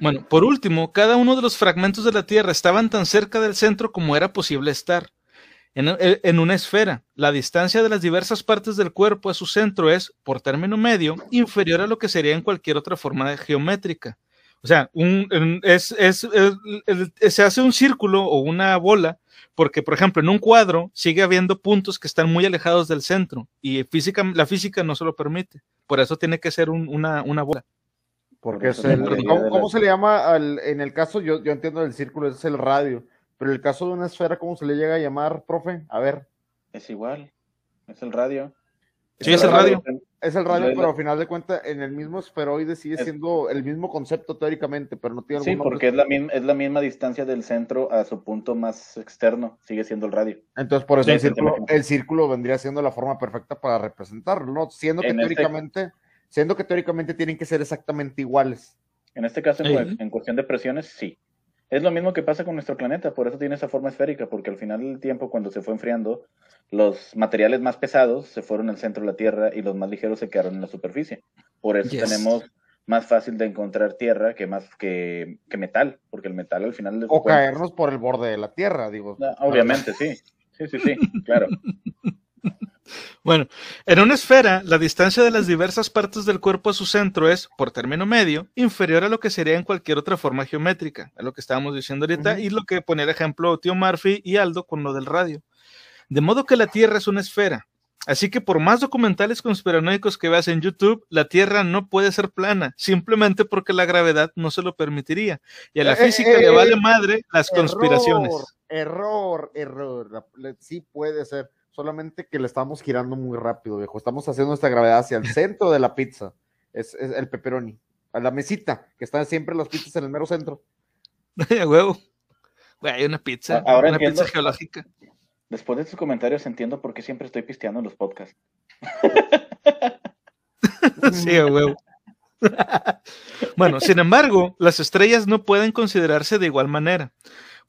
bueno, por último, cada uno de los fragmentos de la Tierra estaban tan cerca del centro como era posible estar. En, eh, en una esfera, la distancia de las diversas partes del cuerpo a su centro es, por término medio, inferior a lo que sería en cualquier otra forma de geométrica. O sea, un- es, es- el- el- se hace un círculo o una bola, porque, por ejemplo, en un cuadro sigue habiendo puntos que están muy alejados del centro y física, la física no se lo permite. Por eso tiene que ser un- una, una bola. Porque es el, ¿cómo, cómo la- se le llama al, en el caso, yo, yo entiendo del círculo, es el radio, pero el caso de una esfera, ¿cómo se le llega a llamar, profe? A ver, Es igual. Es el radio. Sí, es el radio. es el radio, pero al final de cuentas, en el mismo esferoide sigue Es- siendo el mismo concepto teóricamente, pero no tiene Sí, porque es la, misma, es la misma distancia del centro a su punto más externo. Sigue siendo el radio. Entonces, por eso Sí, el, círculo, el círculo vendría siendo la forma perfecta para representarlo, ¿no? Siendo que En este- teóricamente, siendo que teóricamente tienen que ser exactamente iguales. En este caso, en cuestión de presiones, sí. Es lo mismo que pasa con nuestro planeta, por eso tiene esa forma esférica, porque al final del tiempo, cuando se fue enfriando, los materiales más pesados se fueron al centro de la Tierra y los más ligeros se quedaron en la superficie. Por eso Yes. tenemos más fácil de encontrar tierra que más que, que metal, porque el metal al final... O caernos por el borde de la tierra, digo. obviamente, sí. Sí, sí, sí, claro. [LAUGHS] Bueno, en una esfera, la distancia de las diversas partes del cuerpo a su centro es, por término medio, inferior a lo que sería en cualquier otra forma geométrica, es lo que estábamos diciendo ahorita, y lo que ponía el ejemplo tío Murphy y Aldo con lo del radio. De modo que la Tierra es una esfera. Así que por más documentales conspiranoicos que veas en YouTube, la Tierra no puede ser plana, simplemente porque la gravedad no se lo permitiría. Y a la eh, física le vale eh, madre las conspiraciones. Error, error. Sí puede ser solamente que le estamos girando muy rápido, viejo. Estamos haciendo esta gravedad hacia el centro de la pizza. Es, el pepperoni. A la mesita, que están siempre las pizzas en el mero centro. [LAUGHS] huevo. Güey, hay una pizza. Ahora una pizza geológica. Después de tus comentarios entiendo por qué siempre estoy pisteando en los podcasts. [LAUGHS] sí, huevo. [LAUGHS] bueno, sin embargo, las estrellas no pueden considerarse de igual manera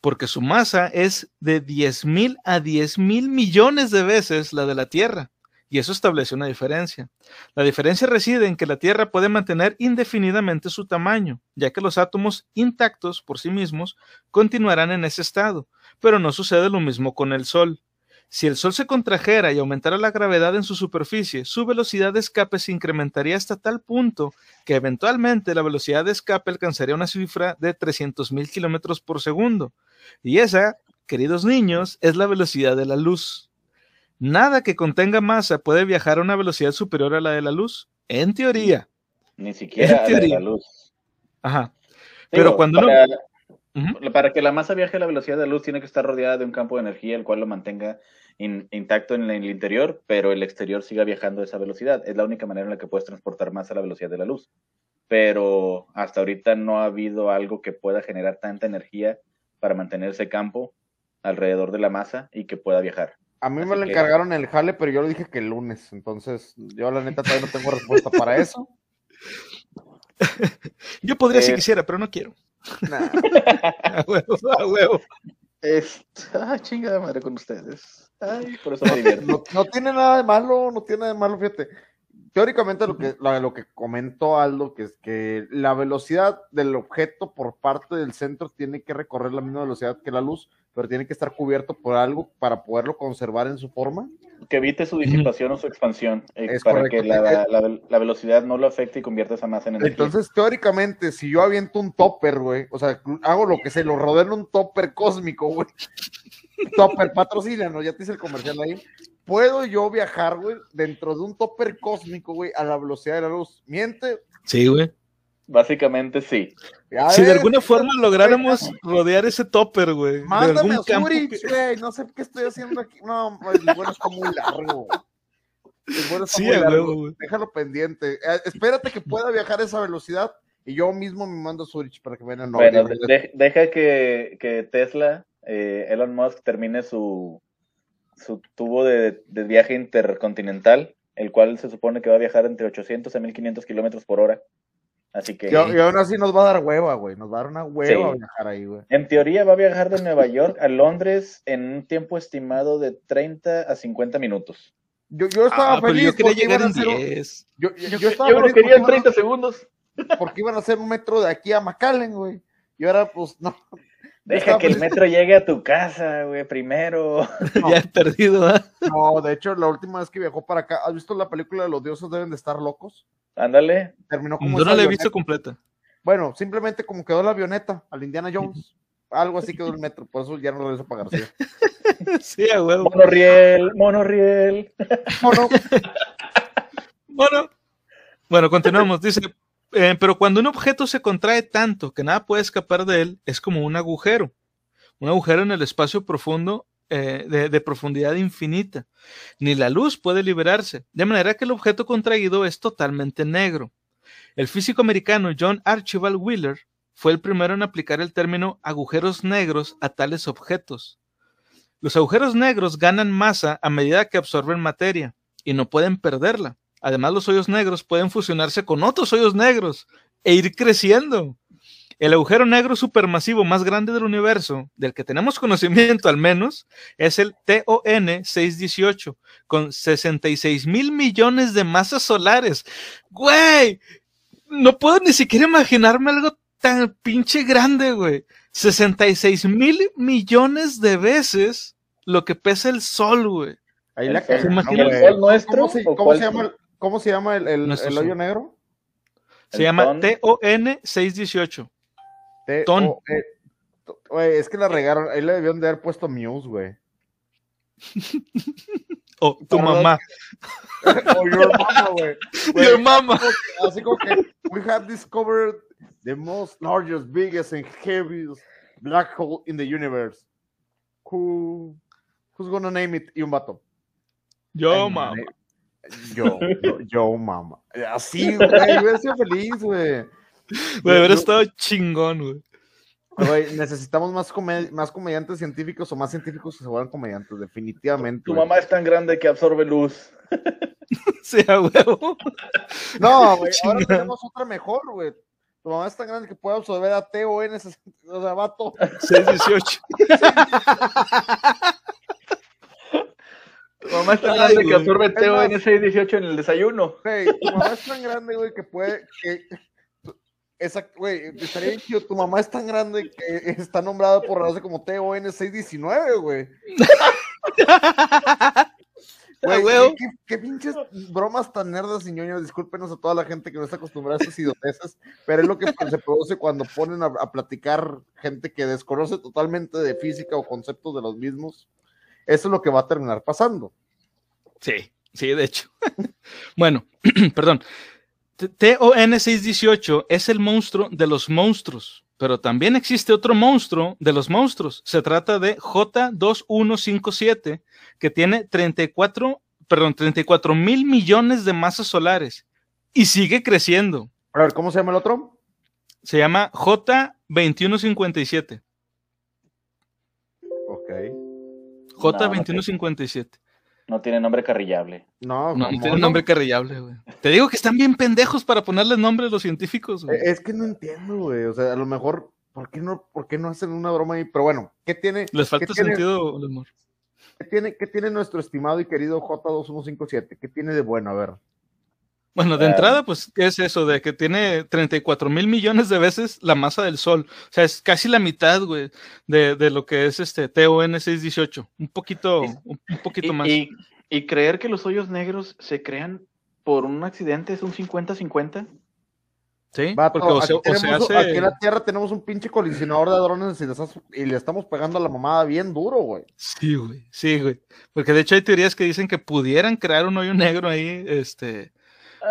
porque su masa es de 10 mil a 10 mil millones de veces la de la Tierra. Y eso establece una diferencia. La diferencia reside en que la Tierra puede mantener indefinidamente su tamaño, ya que los átomos intactos por sí mismos continuarán en ese estado, pero no sucede lo mismo con el Sol. Si el Sol se contrajera y aumentara la gravedad en su superficie, su velocidad de escape se incrementaría hasta tal punto que eventualmente la velocidad de escape alcanzaría una cifra de 300.000 kilómetros por segundo, y esa, queridos niños, es la velocidad de la luz. Nada que contenga masa puede viajar a una velocidad superior a la de la luz, en teoría. Ni siquiera a la luz. Ajá. Pero cuando para, Para que la masa viaje a la velocidad de la luz tiene que estar rodeada de un campo de energía el cual lo mantenga intacto en el interior, pero el exterior siga viajando a esa velocidad. Es la única manera en la que puedes transportar masa a la velocidad de la luz. Pero hasta ahorita no ha habido algo que pueda generar tanta energía para mantener ese campo alrededor de la masa y que pueda viajar. A mí me lo encargaron el jale, pero yo lo dije que el lunes, entonces yo la neta todavía no tengo respuesta para eso. [LAUGHS] Yo podría si eh, quisiera, pero no quiero. [LAUGHS] a huevo, a huevo. ah, chingada madre con ustedes. Ay, por eso me divierto. No, no, tiene nada de malo, no tiene nada de malo, fíjate teóricamente lo que, lo, que comentó Aldo, que es que la velocidad del objeto por parte del centro tiene que recorrer la misma velocidad que la luz, pero tiene que estar cubierto por algo para poderlo conservar en su forma. Que evite su disipación o su expansión, eh, para que la, la, velocidad no lo afecte y convierta esa masa en energía. Entonces, teóricamente, si yo aviento un topper, güey, o sea, hago lo que se lo rodeo en un topper cósmico, güey. [LAUGHS] topper, patrocina, Ya te hice el comercial ahí ¿Puedo yo viajar, güey, dentro de un topper cósmico, güey, a la velocidad de la luz? ¿Miente? Sí, güey. Básicamente sí. si de alguna forma lográramos rodear ese topper, güey. Mándame a Zurich, güey. No sé qué estoy haciendo aquí. No, el vuelo está muy largo. El vuelo está muy largo. Déjalo pendiente. Eh, espérate que pueda viajar a esa velocidad y yo mismo me mando a Zurich para que vean. No, bueno, deja que, que Tesla, eh, Elon Musk, termine su, su tubo de, viaje intercontinental, el cual se supone que va a viajar entre 800 a 1500 kilómetros por hora. Así que. Y, [LAUGHS] aún así nos va a dar hueva, güey. Nos va a dar una hueva viajar ahí, güey. En teoría va a viajar de Nueva York a Londres en un tiempo estimado de 30 a 50 minutos. Yo, yo estaba ah, feliz. Yo quería llegar en 10. Yo, yo, estaba yo quería en 30 segundos. Porque iban a hacer un metro de aquí a McAllen, güey. Y ahora, pues, no. Deja que el metro llegue a tu casa, güey, primero. [LAUGHS] ya he perdido, ¿eh? No, de hecho, la última vez que viajó para acá, ¿has visto la película de Los dioses deben de estar locos? Ándale. Terminó como. Yo no la he visto completa. Bueno, simplemente como quedó la avioneta al Indiana Jones. Algo así quedó el metro, por eso ya no regreso a pagar. sí, a huevo. Monorriel, monorriel. Mono. Mono. [LAUGHS] Bueno, continuamos. Dice, eh, pero cuando un objeto se contrae tanto que nada puede escapar de él, es como un agujero. Un agujero en el espacio profundo eh, de, profundidad infinita. Ni la luz puede liberarse, de manera que el objeto contraído es totalmente negro. El físico americano John Archibald Wheeler fue el primero en aplicar el término agujeros negros a tales objetos. Los agujeros negros ganan masa a medida que absorben materia y no pueden perderla. Además, los hoyos negros pueden fusionarse con otros hoyos negros e ir creciendo. El agujero negro supermasivo más grande del universo, del que tenemos conocimiento al menos, es el TON 618, con 66 mil millones de masas solares. ¡Güey! no puedo ni siquiera imaginarme algo tan pinche grande, güey. 66 mil millones de veces lo que pesa el sol, güey. Ahí la ¿El cagan, sol- ¿no, el sol nuestro ¿Cómo se, cómo se llama, cómo se llama el, el- hoyo negro? Se El llama ton. TON 618. T- Ton. güey, es que la regaron. Ahí le debieron de haber puesto Muse, güey. [LAUGHS] O tu mamá. [LAUGHS] o Your Mama, güey. [LAUGHS] Your mama. Así como que we have discovered the most largest, biggest and heaviest black hole in the universe. Who, who's gonna name it? Y un vato. Yo, mamá. Yo, yo, [LAUGHS] yo, mamá. Así, güey, hubiera sido feliz, güey. Güey, hubiera estado chingón, güey. Güey, necesitamos más, más comediantes científicos o más científicos que se vuelvan comediantes, definitivamente. Tu mamá es tan grande que absorbe luz. [LAUGHS] Sí, a huevo. No, güey, [LAUGHS] ahora tenemos otra mejor, güey. Tu mamá es tan grande que puede absorber a TON, o sea, vato. 618. Tu mamá es tan Ay, grande güey. que absorbe Teo en ese 18 en el desayuno. Güey, tu mamá es tan grande, güey, que puede. Que... Exacto, güey, estaría bien chido. Tu mamá es tan grande que está nombrada por la como TON 619, güey. [LAUGHS] Güey. ¿qué, qué pinches bromas tan nerdas y ñoños. Discúlpenos a toda la gente que no está acostumbrada a estas idioteces, pero es lo que se produce cuando ponen a, a platicar gente que desconoce totalmente de física o conceptos de los mismos. Eso es lo que va a terminar pasando. Sí, sí, de hecho. [LAUGHS] bueno, [CLEARS THROAT] perdón. T- TON 618 es el monstruo de los monstruos, pero también existe otro monstruo de los monstruos. Se trata de J2157, que tiene 34, perdón, 34 mil millones de masas solares y sigue creciendo. A ver, ¿cómo se llama el otro? Se llama J2157. J2157. No tiene nombre carrillable. No, No, no ¿cómo tiene nombre carrillable, güey. Te digo que están bien pendejos para ponerle nombre a los científicos, güey. Eh, Es que no entiendo, güey. O sea, a lo mejor, ¿por qué no, por qué no hacen una broma ahí? Pero bueno, ¿qué tiene, Les falta ¿qué tiene, sentido humor. ¿qué tiene, qué tiene nuestro estimado y querido J2157? ¿Qué tiene de bueno? A ver. Bueno, de entrada, pues, ¿qué es eso? De que tiene 34 mil millones de veces la masa del Sol. O sea, es casi la mitad, güey, de, de lo que es este TON 618. Un poquito, un, un poquito Y, más. y- y creer que los hoyos negros se crean por un accidente es un 50-50. ¿Sí? Vato, Porque o aquí, se, o se tenemos- hace... aquí en la Tierra tenemos un pinche colisionador de drones y, le estás- y le estamos pegando a la mamada bien duro, güey. Sí, güey, sí, güey. Porque de hecho hay teorías que dicen que pudieran crear un hoyo negro ahí, este...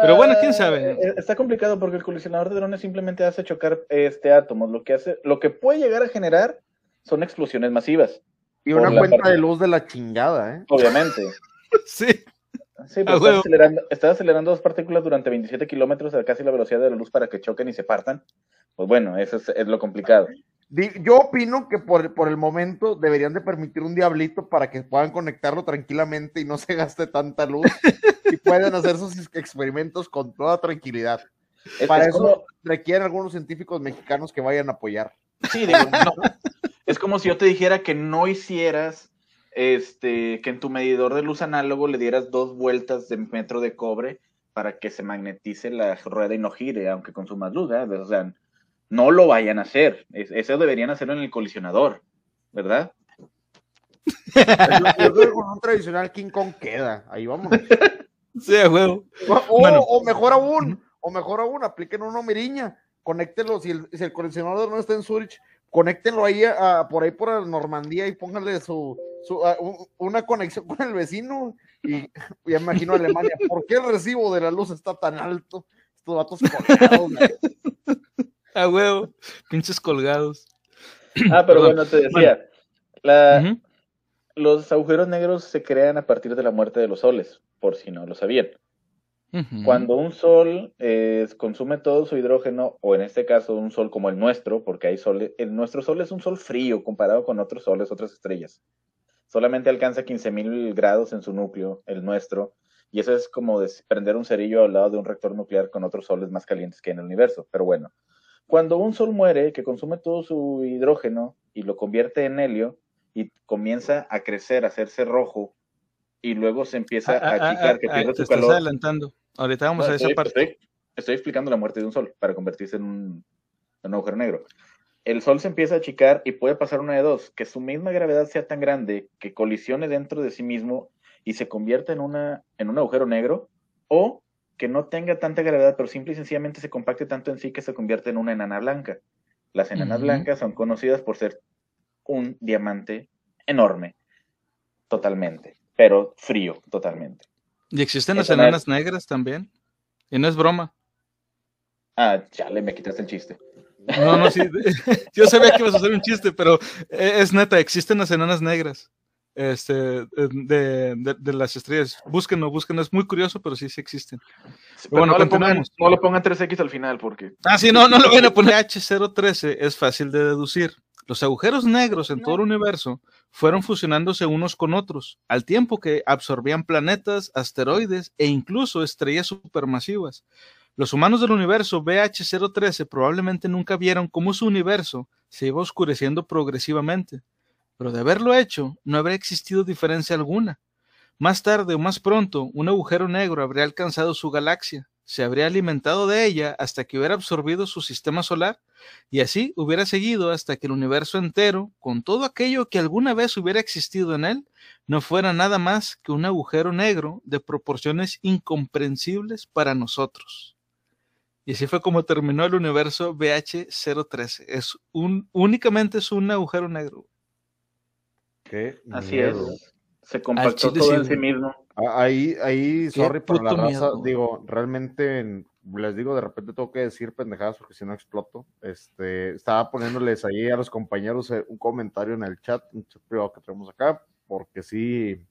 Pero bueno, quién sabe. Eh, Está complicado porque el colisionador de drones simplemente hace chocar este átomos. Lo que hace, lo que puede llegar a generar son explosiones masivas, Y una cuenta parte- de luz de la chingada, ¿eh? obviamente. [LAUGHS] Sí, Sí, Ah, pero huevo. está acelerando, está acelerando dos partículas durante 27 kilómetros a casi la velocidad de la luz para que choquen y se partan. Pues bueno, eso es, es lo complicado. Yo opino que por, por el momento deberían de permitir un diablito para que puedan conectarlo tranquilamente y no se gaste tanta luz [LAUGHS] y puedan hacer sus experimentos con toda tranquilidad. Es, Para es eso como, requieren algunos científicos mexicanos que vayan a apoyar. sí, digo, [LAUGHS] no. es como si yo te dijera que no hicieras, este, que en tu medidor de luz análogo le dieras dos vueltas de metro de cobre para que se magnetice la rueda y no gire, aunque consumas luz, ¿verdad? O sea, no lo vayan a hacer. Es- eso deberían hacerlo en el colisionador, ¿verdad? Yo, yo creo que con un tradicional King Kong queda. Ahí vamos. sí, huevo. O, Bueno. o mejor aún, o mejor aún, apliquen una miriña. Conéctenlo, si el, si el coleccionador no está en Zurich, conéctenlo ahí a- por ahí por la Normandía y pónganle su, su- a- un- una conexión con el vecino. Y ya me imagino Alemania, ¿por qué el recibo de la luz está tan alto? Estos datos colgados, güey. [LAUGHS] A huevo. Pinches colgados. Ah, pero Perdón. bueno, te decía, la, los agujeros negros se crean a partir de la muerte de los soles, por si no lo sabían. Cuando un sol eh, consume todo su hidrógeno, o en este caso un sol como el nuestro, porque hay soles, el nuestro sol es un sol frío comparado con otros soles, otras estrellas. Solamente alcanza 15.000 grados en su núcleo, el nuestro, y eso es como prender un cerillo al lado de un reactor nuclear con otros soles más calientes que en el universo. Pero bueno, cuando un sol muere, que consume todo su hidrógeno y lo convierte en helio, y comienza a crecer, a hacerse rojo, y luego se empieza Ah, ah, a ah, achicar, que ah, pierde estás calor. adelantando. Ahorita vamos No, a esa sí, parte. estoy explicando la muerte de un sol para convertirse en un, en un agujero negro. El sol se empieza a achicar y puede pasar una de dos, que su misma gravedad sea tan grande que colisione dentro de sí mismo y se convierta en, una, en un agujero negro, o que no tenga tanta gravedad, pero simple y sencillamente se compacte tanto en sí que se convierte en una enana blanca. Las enanas blancas son conocidas por ser un diamante enorme, totalmente, pero frío, totalmente. Y existen las enanas negras también. Y no es broma. Ah, chale, me quitaste el chiste. No, no, sí. [LAUGHS] Yo sabía que ibas a hacer un chiste, pero eh, es neta, existen las enanas negras. Este, de, de, de las estrellas. Búsquenlo, búsquenlo. Es muy curioso, pero sí, sí existen. Pero bueno, no, le pongan, no le pongan 3X al final porque... Ah, sí, no, no lo van a poner. H013 es fácil de deducir. Los agujeros negros en todo el universo fueron fusionándose unos con otros, al tiempo que absorbían planetas, asteroides e incluso estrellas supermasivas. Los humanos del universo BH013 probablemente nunca vieron cómo su universo se iba oscureciendo progresivamente, pero de haberlo hecho, no habría existido diferencia alguna. Más tarde o más pronto, un agujero negro habría alcanzado su galaxia, se habría alimentado de ella hasta que hubiera absorbido su sistema solar, y así hubiera seguido hasta que el universo entero, con todo aquello que alguna vez hubiera existido en él, no fuera nada más que un agujero negro de proporciones incomprensibles para nosotros. Y así fue como terminó el universo BH013. Es un, únicamente es un agujero negro. Qué Así miedo. es. Se compactó todo sí, en sí mismo. Ah, Ahí, ahí, sorry por la raza. miedo. Digo, realmente, en- les digo, de repente tengo que decir pendejadas porque si no exploto. Este, estaba poniéndoles ahí a los compañeros eh, un comentario en el chat, un chat privado que tenemos acá, porque sí,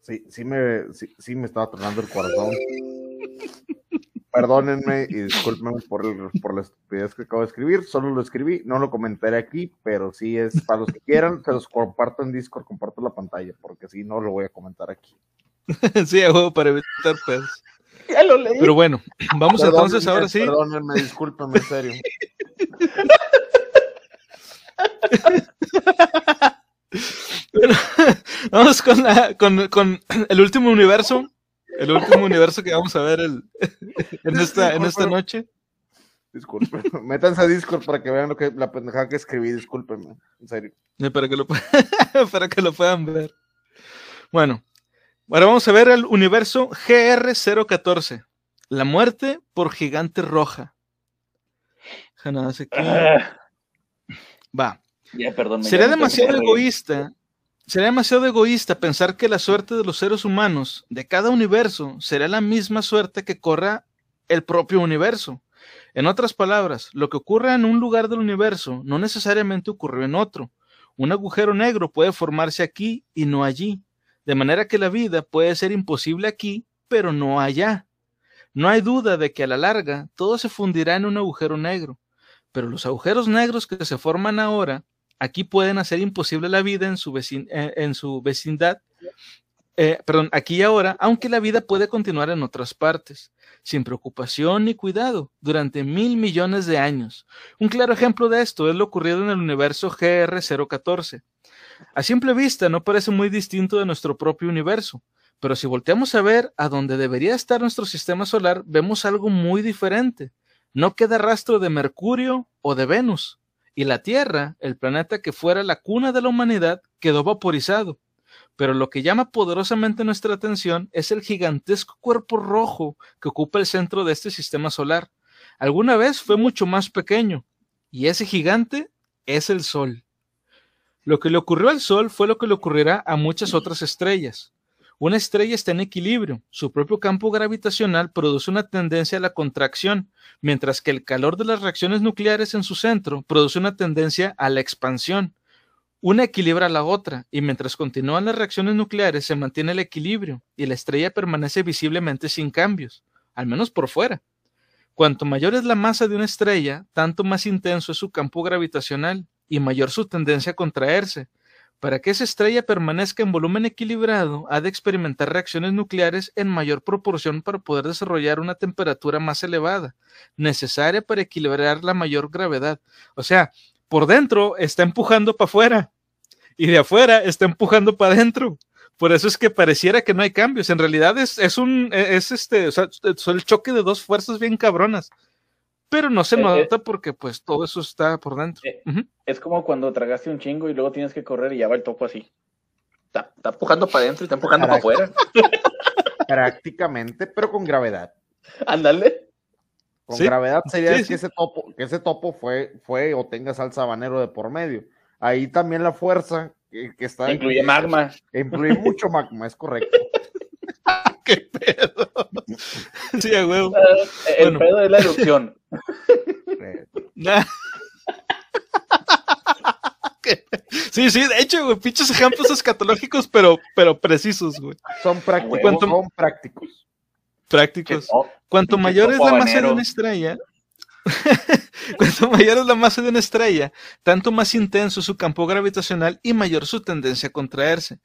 sí, sí me, sí, sí me estaba tronando el corazón. [LAUGHS] Perdónenme y discúlpenme por, el- por la estupidez que acabo de escribir. Solo lo escribí, no lo comentaré aquí, pero sí es para los que quieran, se los comparto en Discord, comparto la pantalla, porque si no lo voy a comentar aquí. [LAUGHS] sí, a huevo para evitar pedos. Ya lo leí. Pero bueno, vamos entonces ahora sí. Perdónenme, discúlpenme, en serio. [LAUGHS] [LAUGHS] Vamos con, la, con, con el último universo. El último universo que vamos a ver el, [LAUGHS] en, esta, en esta noche. Disculpen. [LAUGHS] Métanse a Discord para que vean lo que, la pendejada que escribí, discúlpenme. En serio. Para que, lo, [LAUGHS] para que lo puedan ver. Bueno, ahora vamos a ver el universo GR014. La muerte por gigante roja. Nada aquí. Ah, Va. ya, perdón. me Sería demasiado egoísta. Sería demasiado egoísta pensar que la suerte de los seres humanos de cada universo será la misma suerte que corra el propio universo. En otras palabras, lo que ocurre en un lugar del universo no necesariamente ocurrió en otro. Un agujero negro puede formarse aquí y no allí, de manera que la vida puede ser imposible aquí, pero no allá. No hay duda de que a la larga todo se fundirá en un agujero negro, pero los agujeros negros que se forman ahora aquí pueden hacer imposible la vida en su, vecin- eh, en su vecindad, eh, perdón, aquí y ahora, aunque la vida puede continuar en otras partes, sin preocupación ni cuidado, durante mil millones de años. Un claro ejemplo de esto es lo ocurrido en el universo GR014. A simple vista no parece muy distinto de nuestro propio universo, pero si volteamos a ver a donde debería estar nuestro sistema solar, vemos algo muy diferente. No queda rastro de Mercurio o de Venus, y la Tierra, el planeta que fuera la cuna de la humanidad, quedó vaporizado. Pero lo que llama poderosamente nuestra atención es el gigantesco cuerpo rojo que ocupa el centro de este sistema solar. Alguna vez fue mucho más pequeño, y ese gigante es el Sol. Lo que le ocurrió al Sol fue lo que le ocurrirá a muchas otras estrellas. Una estrella está en equilibrio, su propio campo gravitacional produce una tendencia a la contracción, mientras que el calor de las reacciones nucleares en su centro produce una tendencia a la expansión. Una equilibra a la otra, y mientras continúan las reacciones nucleares se mantiene el equilibrio, y la estrella permanece visiblemente sin cambios, al menos por fuera. Cuanto mayor es la masa de una estrella, tanto más intenso es su campo gravitacional, y mayor su tendencia a contraerse. Para que esa estrella permanezca en volumen equilibrado, ha de experimentar reacciones nucleares en mayor proporción para poder desarrollar una temperatura más elevada, necesaria para equilibrar la mayor gravedad. O sea, por dentro está empujando para afuera y de afuera está empujando para adentro. Por eso es que pareciera que no hay cambios. En realidad es, es un, es este, o sea, es el choque de dos fuerzas bien cabronas. Pero no se Eh, nota porque pues todo eso está por dentro. Eh. Es como cuando tragaste un chingo y luego tienes que correr y ya va el topo así. Está, está empujando para adentro y está empujando para afuera. [LAUGHS] Prácticamente, pero con gravedad. Ándale. Con Sí. gravedad sería Sí, que ese topo, que ese topo fue, fue o tenga salsa habanero de por medio. Ahí también la fuerza que, que está Incluye magma. Incluye mucho magma, es correcto. [LAUGHS] ¿Qué pedo? Sí, a huevo. El Bueno. pedo es la erupción. [LAUGHS] Sí, sí, de hecho, güey, pinches ejemplos escatológicos, pero, pero precisos, güey. Son prácticos, ¿Cuánto- son prácticos. Prácticos. Oh, Cuanto mayor es la masa de una estrella, [LAUGHS] cuanto mayor es la masa de una estrella, tanto más intenso su campo gravitacional y mayor su tendencia a contraerse.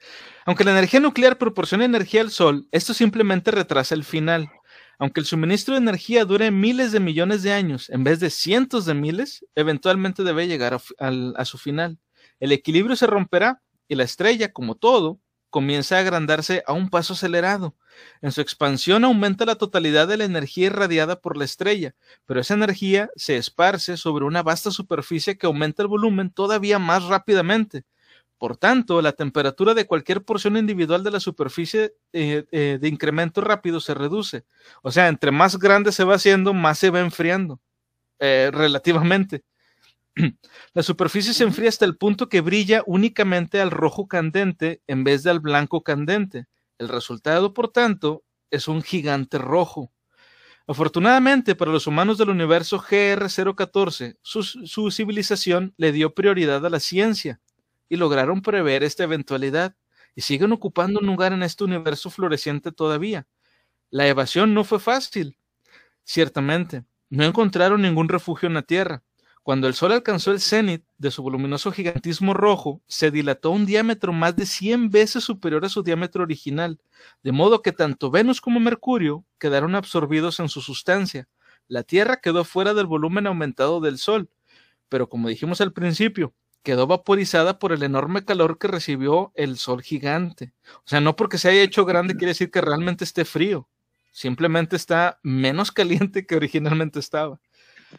Aunque la energía nuclear proporciona energía al Sol, esto simplemente retrasa el final. Aunque el suministro de energía dure miles de millones de años en vez de cientos de miles, eventualmente debe llegar a su final. El equilibrio se romperá y la estrella, como todo, comienza a agrandarse a un paso acelerado. En su expansión aumenta la totalidad de la energía irradiada por la estrella, pero esa energía se esparce sobre una vasta superficie que aumenta el volumen todavía más rápidamente. Por tanto, la temperatura de cualquier porción individual de la superficie eh, eh, de incremento rápido se reduce. O sea, entre más grande se va haciendo, más se va enfriando, eh, relativamente. [CLEARS THROAT] La superficie se enfría hasta el punto que brilla únicamente al rojo candente en vez de al blanco candente. El resultado, por tanto, es un gigante rojo. Afortunadamente para los humanos del universo GR014, su, su civilización le dio prioridad a la ciencia y lograron prever esta eventualidad y siguen ocupando un lugar en este universo floreciente todavía. La evasión no fue fácil, ciertamente. No encontraron ningún refugio en la Tierra. Cuando el Sol alcanzó el cenit de su voluminoso gigantismo rojo, se dilató un diámetro más de 100 veces superior a su diámetro original, de modo que tanto Venus como Mercurio quedaron absorbidos en su sustancia. La Tierra quedó fuera del volumen aumentado del Sol, pero como dijimos al principio, quedó vaporizada por el enorme calor que recibió el Sol gigante. O sea, no porque se haya hecho grande quiere decir que realmente esté frío, simplemente está menos [LAUGHS] caliente que originalmente estaba.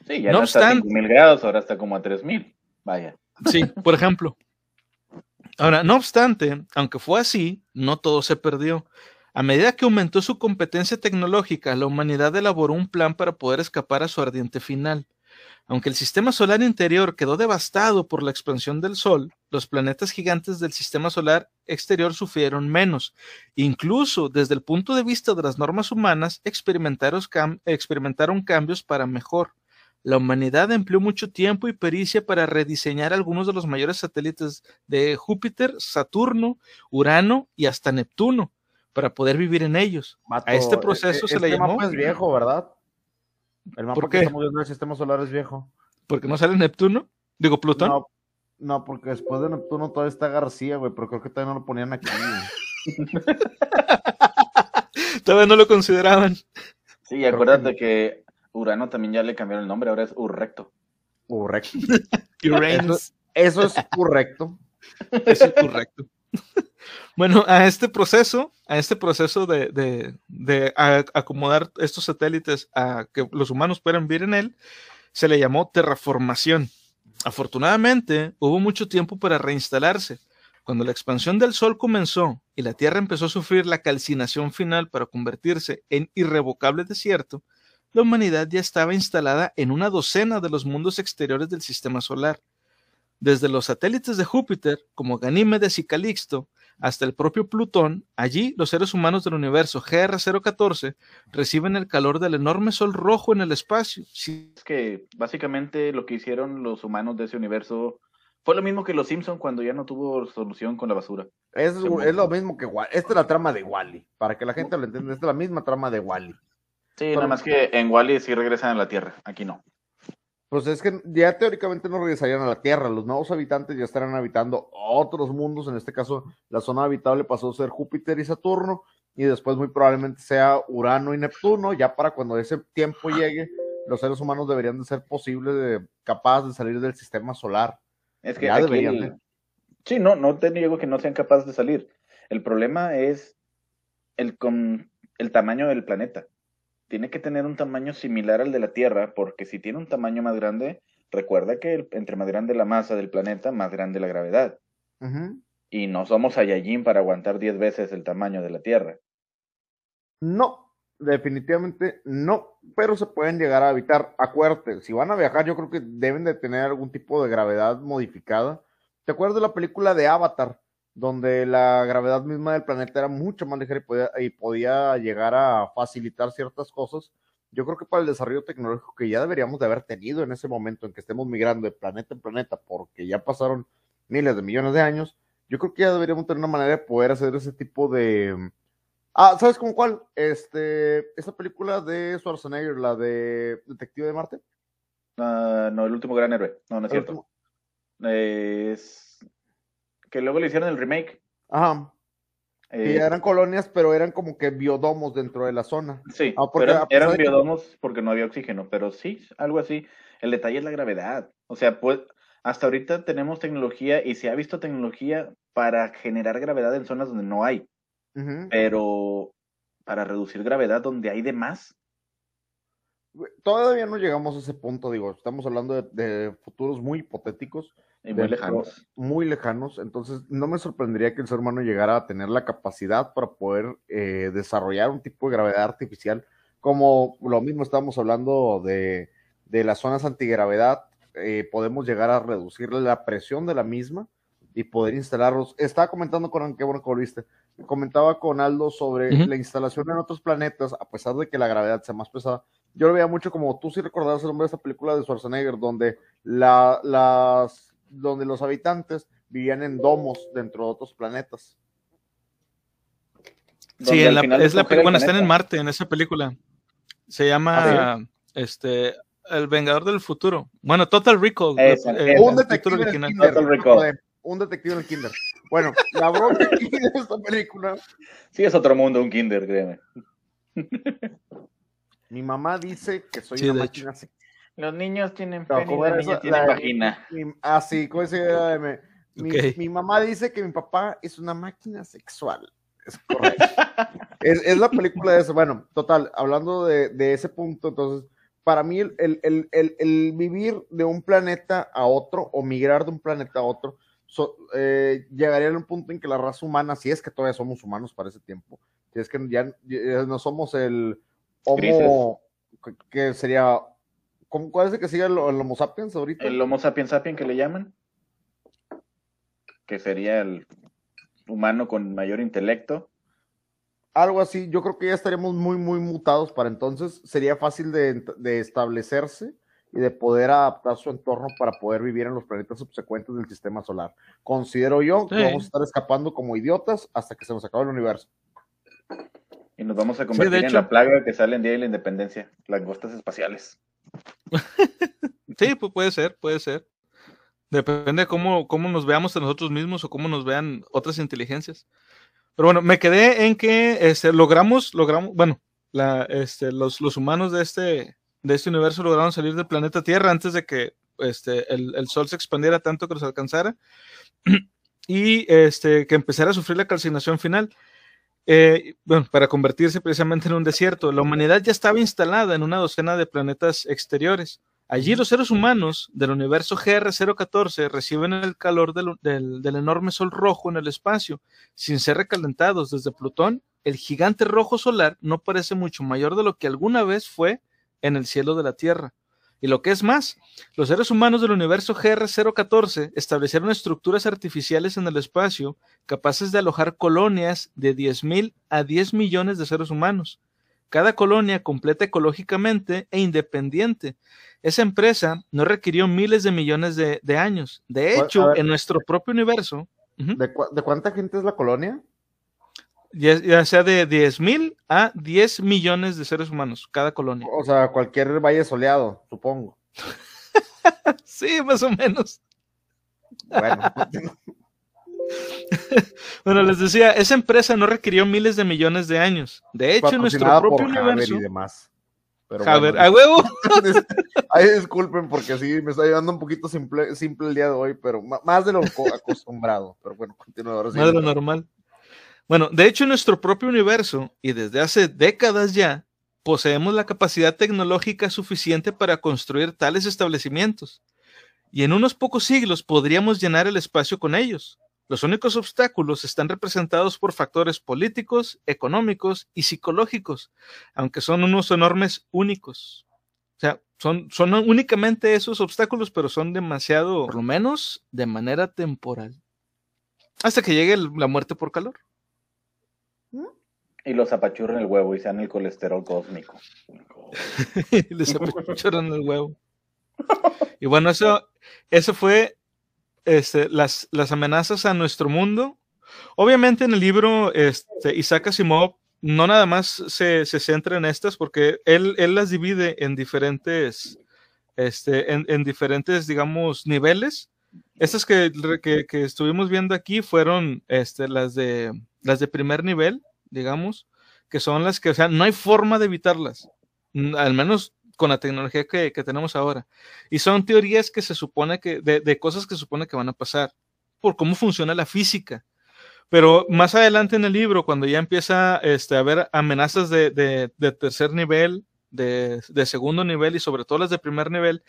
Sí, ya No no, está a obstante- 5000 grados, ahora está como a 3000. Vaya. Sí, por ejemplo. Ahora, no obstante, aunque fue así, no todo se perdió. A medida que aumentó su competencia tecnológica, la humanidad elaboró un plan para poder escapar a su ardiente final. Aunque el sistema solar interior quedó devastado por la expansión del Sol, los planetas gigantes del sistema solar exterior sufrieron menos. Incluso desde el punto de vista de las normas humanas, experimentaron cambios para mejor. La humanidad empleó mucho tiempo y pericia para rediseñar algunos de los mayores satélites de Júpiter, Saturno, Urano y hasta Neptuno para poder vivir en ellos. A este proceso e- se le este llamó- mapa es viejo, ¿verdad? El mapa ¿Por que estamos viendo del sistema solar es viejo. Porque no sale Neptuno, digo Plutón. No, no, porque después de Neptuno todavía está García, güey, pero creo que todavía no lo ponían aquí. [LAUGHS] Todavía no lo consideraban. Sí, acuérdate que Urano también ya le cambiaron el nombre, ahora es Urrecto. Correcto. [LAUGHS] Uranus. Eso es correcto. Eso es correcto. [LAUGHS] Bueno, a este proceso, a este proceso de, de- de a- acomodar estos satélites a que los humanos puedan vivir en él, se le llamó terraformación. Afortunadamente, hubo mucho tiempo para reinstalarse. Cuando la expansión del Sol comenzó y la Tierra empezó a sufrir la calcinación final para convertirse en irrevocable desierto, la humanidad ya estaba instalada en una docena de los mundos exteriores del sistema solar. Desde los satélites de Júpiter, como Ganímedes y Calixto, hasta el propio Plutón, allí los seres humanos del universo GR014 reciben el calor del enorme sol rojo en el espacio. Sí, Es que básicamente lo que hicieron los humanos de ese universo fue lo mismo que los Simpson cuando ya no tuvo solución con la basura. Es, es lo mismo que Wally. Esta es la trama de Wally. Para que la gente lo entienda, esta es la misma trama de Wally. Sí, nada más que en Wally sí regresan a la Tierra, aquí no. Pues es que ya teóricamente no regresarían a la Tierra. Los nuevos habitantes ya estarán habitando otros mundos. En este caso, la zona habitable pasó a ser Júpiter y Saturno. Y después, muy probablemente, sea Urano y Neptuno. Ya para cuando ese tiempo llegue, los seres humanos deberían de ser posibles, de, capaces de salir del sistema solar. Es que Ya aquí deberían, ¿eh? Sí, no, no te digo que no sean capaces de salir. El problema es el, con, el tamaño del planeta. Tiene que tener un tamaño similar al de la Tierra, porque si tiene un tamaño más grande, recuerda que el- entre más grande la masa del planeta, más grande la gravedad. Y no somos Saiyajin para aguantar 10 veces el tamaño de la Tierra. No, definitivamente no, pero se pueden llegar a evitar. Acuérdate, si van a viajar, yo creo que deben de tener algún tipo de gravedad modificada. ¿Te acuerdas de la película de Avatar, donde la gravedad misma del planeta era mucho más ligera y podía, y podía llegar a facilitar ciertas cosas? Yo creo que para el desarrollo tecnológico que ya deberíamos de haber tenido en ese momento en que estemos migrando de planeta en planeta, porque ya pasaron miles de millones de años, yo creo que ya deberíamos tener una manera de poder hacer ese tipo de, Ah, ¿sabes con cuál? Este, esta película de Schwarzenegger, la de Detective de Marte. Ah, no, el último gran héroe. No, no es El cierto. último- Es... Que luego le hicieron el remake. Ajá, Eh, eran colonias, pero eran como que biodomos dentro de la zona. Sí, Ah, porque pero a pesar eran de biodomos porque no había oxígeno, pero sí, algo así. El detalle es la gravedad. O sea, pues hasta ahorita tenemos tecnología y se ha visto tecnología para generar gravedad en zonas donde no hay, pero para reducir gravedad donde hay de más. Todavía no llegamos a ese punto, digo, estamos hablando de, de futuros muy hipotéticos, Y muy lejanos. muy lejanos, entonces no me sorprendería que el ser humano llegara a tener la capacidad para poder eh, desarrollar un tipo de gravedad artificial, como lo mismo estábamos hablando de, de las zonas antigravedad, eh, podemos llegar a reducir la presión de la misma y poder instalarlos. Estaba comentando con, qué bueno que volviste, comentaba con Aldo sobre la instalación en otros planetas, a pesar de que la gravedad sea más pesada. Yo lo veía mucho como tú sí recordabas el nombre de esta película de Schwarzenegger, donde la, las, donde los habitantes vivían en domos dentro de otros planetas. Sí, la- es la bueno, están en. Marte en esa película. Se llama este El Vengador del Futuro. Bueno, Total Recall. Esa, esa. un el detective original. Total Recall. Un detective en el kinder. Bueno, la aquí de esta película, Sí, es otro mundo, un kinder, créeme. mi mamá dice que soy Sí, una máquina sexual. Los niños tienen No, pene y ¿cómo las era niñas esa? tienen La- vagina. Mi- ah, Mi, mamá dice que mi papá es una máquina sexual. Es correcto. es, es la película de eso. Bueno, total, hablando de, de ese punto, entonces, para mí el, el- el- el- el vivir de un planeta a otro o migrar de un planeta a otro, so- eh, llegaría a un punto en que la raza humana, si es que todavía somos humanos para ese tiempo, si es que ya, ya no somos el homo, que, que sería, ¿cómo- ¿cuál es el que sigue el, el homo sapiens ahorita? El Homo sapiens sapiens que le llaman, que sería el humano con mayor intelecto. algo así, yo creo que ya estaríamos muy, muy mutados para entonces. Sería fácil de, de establecerse y de poder adaptar su entorno para poder vivir en los planetas subsecuentes del sistema solar. Considero yo que Sí. vamos a estar escapando como idiotas hasta que se nos acabe el universo. Y nos vamos a convertir en hecho. la plaga que sale en Día de la Independencia, langostas espaciales. [LAUGHS] Sí, pues puede ser, puede ser. Depende de cómo, cómo nos veamos a nosotros mismos o cómo nos vean otras inteligencias. Pero bueno, me quedé en que este, logramos, logramos, bueno, la, este, los, los humanos de este, de este universo lograron salir del planeta Tierra antes de que este, el, el Sol se expandiera tanto que los alcanzara [CLEARS THROAT] y este, que empezara a sufrir la calcinación final. Eh, bueno, para convertirse precisamente en un desierto. La humanidad ya estaba instalada en una docena de planetas exteriores. Allí los seres humanos del universo GR014 reciben el calor del, del- del enorme sol rojo en el espacio, sin ser recalentados desde Plutón. El gigante rojo solar no parece mucho mayor de lo que alguna vez fue en el cielo de la Tierra. Y lo que es más, los seres humanos del universo GR014 establecieron estructuras artificiales en el espacio capaces de alojar colonias de 10.000 a 10 millones de seres humanos. Cada colonia completa ecológicamente e independiente. Esa empresa no requirió miles de millones de, de años. De hecho, ver. en nuestro propio universo, ujú, ¿De, cua- de cuánta gente es la colonia? Ya, ya sea de 10.000 a 10 millones de seres humanos, cada colonia. O sea, cualquier valle soleado, supongo. [LAUGHS] Sí, más o menos. Bueno, [LAUGHS] Bueno, les decía, esa empresa no requirió miles de millones de años. De hecho, nuestro propio universo. y demás. Pero Haber, bueno, a huevo. [LAUGHS] Ay, disculpen porque sí, me está llevando un poquito simple, simple el día de hoy, pero más de lo co- acostumbrado. Pero bueno, continúa ahora. Más de lo normal. Bueno, de hecho, en nuestro propio universo, y desde hace décadas ya, poseemos la capacidad tecnológica suficiente para construir tales establecimientos. Y en unos pocos siglos podríamos llenar el espacio con ellos. Los únicos obstáculos están representados por factores políticos, económicos y psicológicos, aunque son unos enormes únicos. O sea, son, únicamente esos obstáculos, pero son demasiado, por lo menos de manera temporal. Hasta que llegue la muerte por calor. Y los apachurran el huevo y sean el colesterol cósmico. [LAUGHS] Les apachurran el huevo. Y bueno, eso, eso fue este, las, las amenazas a nuestro mundo. Obviamente en el libro este, Isaac Asimov no nada más se, se, centra en estas porque él, él las divide en diferentes, este, en, en diferentes, digamos, niveles. Estas que, que, que, estuvimos viendo aquí fueron este, las, de, las de primer nivel, digamos, que son las que, o sea, no hay forma de evitarlas, al menos con la tecnología que, que tenemos ahora. Y son teorías que se supone que, de, de, cosas que se supone que van a pasar, por cómo funciona la física. Pero más adelante en el libro, cuando ya empieza este, a haber amenazas de, de, de tercer nivel, de, segundo nivel y sobre todo las de primer nivel,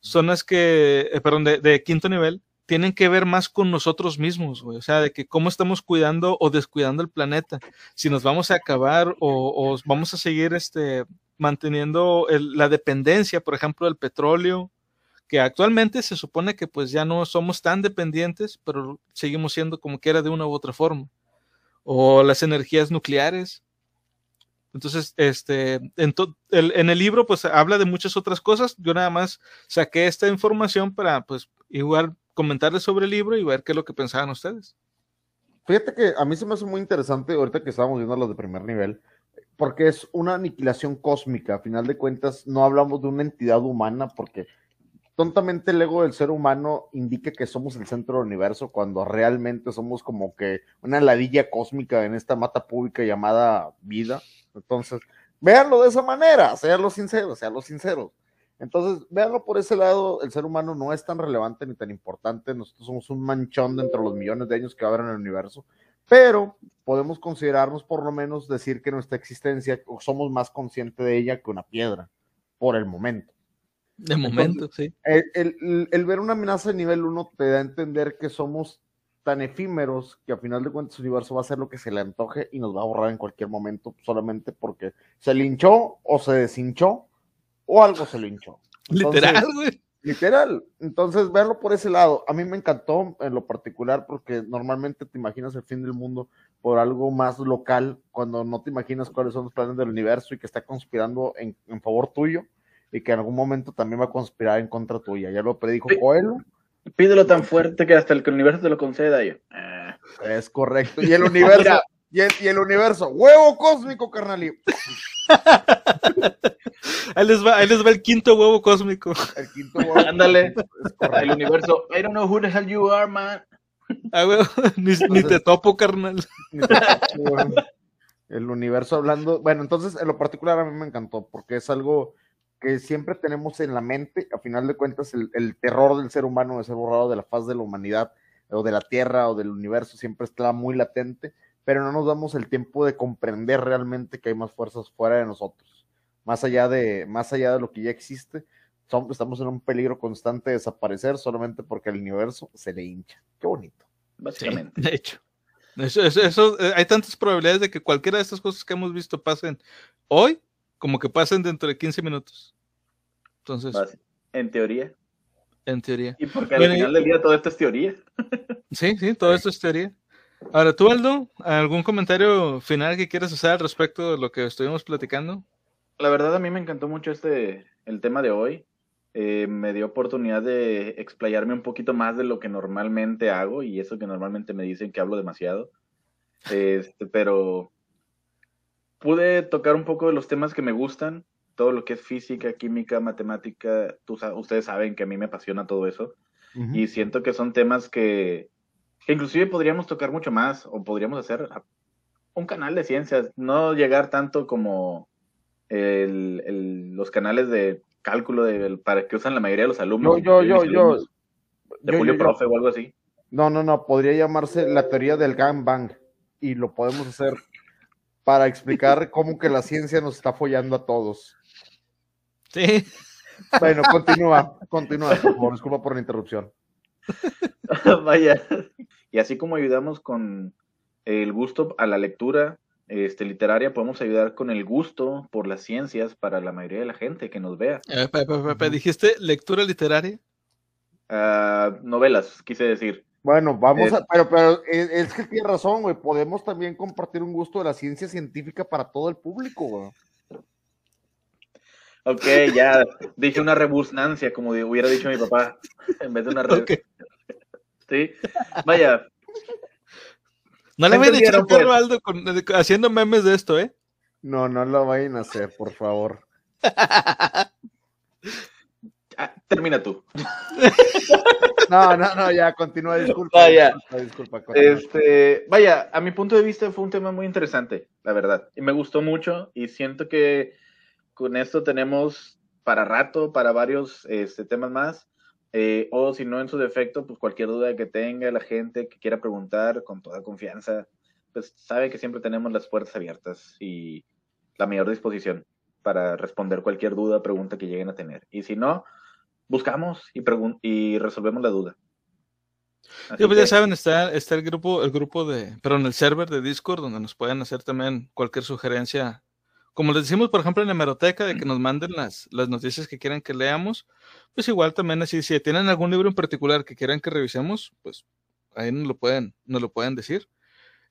son las que, eh, perdón, de, quinto nivel, tienen que ver más con nosotros mismos, güey. O sea, de que cómo estamos cuidando o descuidando el planeta. Si nos vamos a acabar o, vamos a seguir este, manteniendo la dependencia, por ejemplo, del petróleo, que actualmente se supone que pues ya no somos tan dependientes, pero seguimos siendo como quiera de una u otra forma. O las energías nucleares. Entonces, este, en, el, en el libro pues habla de muchas otras cosas. Yo nada más saqué esta información para pues igual comentarles sobre el libro y ver qué es lo que pensaban ustedes. Fíjate que a mí se me hace muy interesante ahorita que estábamos viendo los de primer nivel, porque es una aniquilación cósmica. A final de cuentas, no hablamos de una entidad humana, porque tontamente el ego del ser humano indica que somos el centro del universo, cuando realmente somos como que una ladilla cósmica en esta mata pública llamada vida. Entonces, véanlo de esa manera, sean los sinceros, sean los sinceros. Entonces, véanlo por ese lado, el ser humano no es tan relevante ni tan importante, nosotros somos un manchón dentro de los millones de años que va a haber en el universo, pero podemos considerarnos por lo menos decir que nuestra existencia somos más conscientes de ella que una piedra, por el momento. De momento, Entonces, sí. El, el, el, ver una amenaza de nivel 1 te da a entender que somos tan efímeros que a final de cuentas el universo va a hacer lo que se le antoje y nos va a borrar en cualquier momento solamente porque se linchó o se deshinchó o algo se lo hinchó. Entonces, literal, güey. Literal. Entonces, verlo por ese lado. A mí me encantó en lo particular porque normalmente te imaginas el fin del mundo por algo más local, cuando no te imaginas cuáles son los planes del universo y que está conspirando en, en favor tuyo y que en algún momento también va a conspirar en contra tuya. Ya lo predijo. Coelho. Pídelo tan fuerte que hasta el que el universo te lo conceda. Yo. Eh. Es correcto. Y el universo. [LAUGHS] y, el, y el universo. Huevo cósmico, carnal. [LAUGHS] [LAUGHS] Ahí les, va, ahí les va el quinto huevo cósmico. El quinto huevo. [LAUGHS] Ándale. El universo. I don't know who the hell you are, man. Ah, huevo. [LAUGHS] Ni, entonces, ni, te topo, carnal. Ni te topo, el universo hablando. Bueno, entonces, en lo particular a mí me encantó porque es algo que siempre tenemos en la mente. A final de cuentas, el, el terror del ser humano de ser borrado de la faz de la humanidad o de la Tierra o del universo siempre está muy latente, pero no nos damos el tiempo de comprender realmente que hay más fuerzas fuera de nosotros más allá de, más allá de lo que ya existe, son, estamos en un peligro constante de desaparecer solamente porque el universo se le hincha. Qué bonito. Básicamente. Sí, de hecho. Eso, eso, eso, hay tantas probabilidades de que cualquiera de estas cosas que hemos visto pasen hoy, como que pasen dentro de 15 minutos. Entonces. En teoría. En teoría. Y porque al bueno, final del día todo esto es teoría. [LAUGHS] Sí, sí, todo sí. esto es teoría. Ahora, tú, Aldo, ¿algún comentario final que quieras hacer al respecto de lo que estuvimos platicando? La verdad a mí me encantó mucho este, el tema de hoy. Eh, me dio oportunidad de explayarme un poquito más de lo que normalmente hago y eso que normalmente me dicen que hablo demasiado. Este, pero pude tocar un poco de los temas que me gustan, todo lo que es física, química, matemática. Tú, ustedes saben que a mí me apasiona todo eso uh -huh. y siento que son temas que, que inclusive podríamos tocar mucho más o podríamos hacer un canal de ciencias, no llegar tanto como el, el, los canales de cálculo de, para que usan la mayoría de los alumnos. Yo, yo, yo, yo. De Julio yo, Profe o algo así. No, no, no, podría llamarse la teoría del gangbang. y lo podemos hacer para explicar [LAUGHS] cómo que la ciencia nos está follando a todos. Sí. Bueno, [LAUGHS] continúa, continúa, por favor, disculpa por la interrupción. [LAUGHS] Vaya. Y así como ayudamos con el gusto a la lectura este, literaria, podemos ayudar con el gusto por las ciencias para la mayoría de la gente que nos vea. Eh, ¿Dijiste lectura literaria? Ah, novelas, quise decir. Bueno, vamos Eh. a, pero, pero es, es que tiene razón, güey, podemos también compartir un gusto de la ciencia científica para todo el público, güey. Ok, ya dije una rebusnancia, como hubiera dicho mi papá, en vez de una re... Ok. Sí, vaya, No le ¿Me vayan a echar pues? a Aldo con- haciendo memes de esto, ¿eh? No, no lo vayan a hacer, por favor. [LAUGHS] ah, termina tú. No, no, no, ya, continúa, disculpa. Vaya. Disculpa, disculpa, continúa. Este, vaya, a mi punto de vista fue un tema muy interesante, la verdad, y me gustó mucho y siento que con esto tenemos para rato, para varios este, temas más, eh, o si no en su defecto, pues cualquier duda que tenga la gente que quiera preguntar con toda confianza, pues sabe que siempre tenemos las puertas abiertas y la mayor disposición para responder cualquier duda, pregunta que lleguen a tener. Y si no, buscamos y, y resolvemos la duda. Sí, pues ya saben, está, está el grupo, el grupo de, perdón, el server de Discord, donde nos pueden hacer también cualquier sugerencia. Como les decimos, por ejemplo, en la hemeroteca, de que nos manden las, las noticias que quieran que leamos, pues igual también así, si tienen algún libro en particular que quieran que revisemos, pues ahí nos lo pueden, nos lo pueden decir.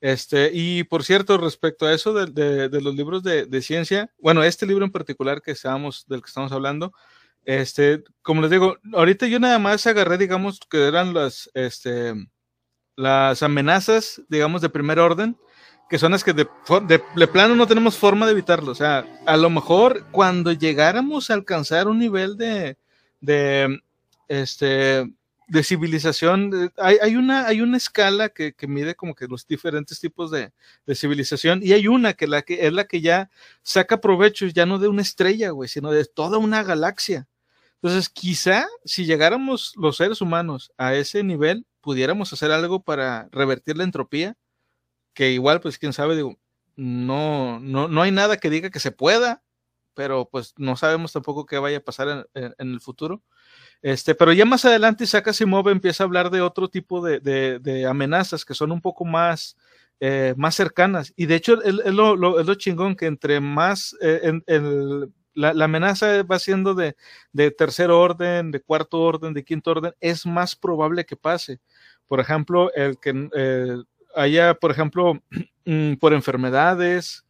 Este, y por cierto, respecto a eso de, de- de los libros de, de ciencia, bueno, este libro en particular que estábamos, del que estamos hablando, este, como les digo, ahorita yo nada más agarré, digamos, que eran las, este, las amenazas, digamos, de primer orden, que son las que de, de- de plano no tenemos forma de evitarlo. O sea, a lo mejor cuando llegáramos a alcanzar un nivel de, de, este, de civilización, de- hay, hay una, hay una escala que, que mide como que los diferentes tipos de, de civilización y hay una que, la que es la que ya saca provecho ya no de una estrella, güey, sino de toda una galaxia. Entonces, quizá si llegáramos los seres humanos a ese nivel, pudiéramos hacer algo para revertir la entropía, que igual, pues quién sabe, digo, no, no, no hay nada que diga que se pueda, pero pues no sabemos tampoco qué vaya a pasar en, en- el futuro. Este, pero ya más adelante Isaac Asimov empieza a hablar de otro tipo de, de- de amenazas que son un poco más, eh, más cercanas. Y de hecho, es es lo, lo- es lo chingón que entre más eh, en- el- la, la amenaza va siendo de, de tercer orden, de cuarto orden, de quinto orden, es más probable que pase. Por ejemplo, el que eh, haya, por ejemplo, [CLEARS THROAT] mm, por enfermedades,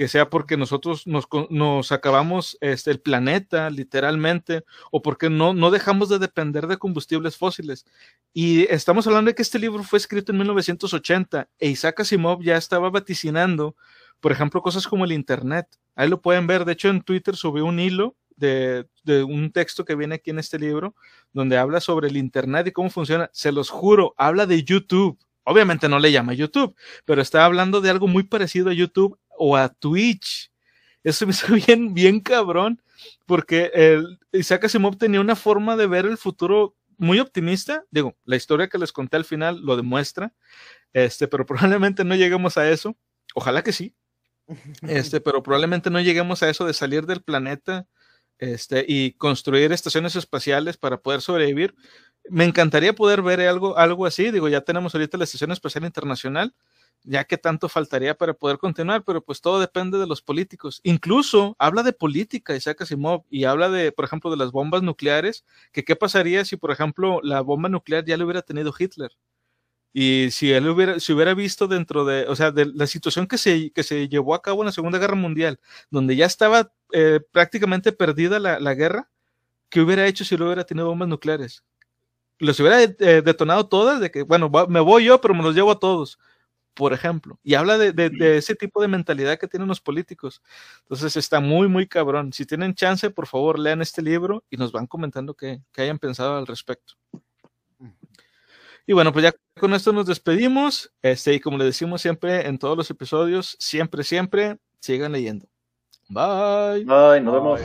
que sea porque nosotros nos, nos acabamos este, el planeta, literalmente, o porque no, no dejamos de depender de combustibles fósiles. Y estamos hablando de que este libro fue escrito en 1980 e Isaac Asimov ya estaba vaticinando, por ejemplo, cosas como el Internet. Ahí lo pueden ver. De hecho, en Twitter subió un hilo de, de un texto que viene aquí en este libro, donde habla sobre el Internet y cómo funciona. Se los juro, habla de YouTube. Obviamente no le llama YouTube, pero está hablando de algo muy parecido a YouTube o a Twitch. Eso me hizo [LAUGHS] bien, bien cabrón, porque el, Isaac Asimov tenía una forma de ver el futuro muy optimista. Digo, la historia que les conté al final lo demuestra, este, pero [LAUGHS] probablemente no lleguemos a eso. Ojalá que sí. [LAUGHS] Este, pero probablemente no lleguemos a eso de salir del planeta este, y construir estaciones espaciales para poder sobrevivir. Me encantaría poder ver algo, algo así. Digo, ya tenemos ahorita la Estación Espacial Internacional, ya que tanto faltaría para poder continuar, pero pues todo depende de los políticos. Incluso habla de política Isaac Asimov y habla de, por ejemplo, de las bombas nucleares, que qué pasaría si, por ejemplo, la bomba nuclear ya lo hubiera tenido Hitler. Y si él hubiera, si hubiera visto dentro de, o sea, de la situación que se, que se llevó a cabo en la Segunda Guerra Mundial, donde ya estaba eh, prácticamente perdida la, la guerra, ¿qué hubiera hecho si lo hubiera tenido bombas nucleares? Los hubiera eh, detonado todas, de que, bueno, me voy yo, pero me los llevo a todos, por ejemplo. Y habla de, de, de, ese tipo de mentalidad que tienen los políticos. Entonces está muy, muy cabrón. Si tienen chance, por favor, lean este libro y nos van comentando qué, qué hayan pensado al respecto. Y bueno, pues ya con esto nos despedimos. Este, y como le decimos siempre en todos los episodios, siempre, siempre, sigan leyendo. Bye. Bye, nos vemos.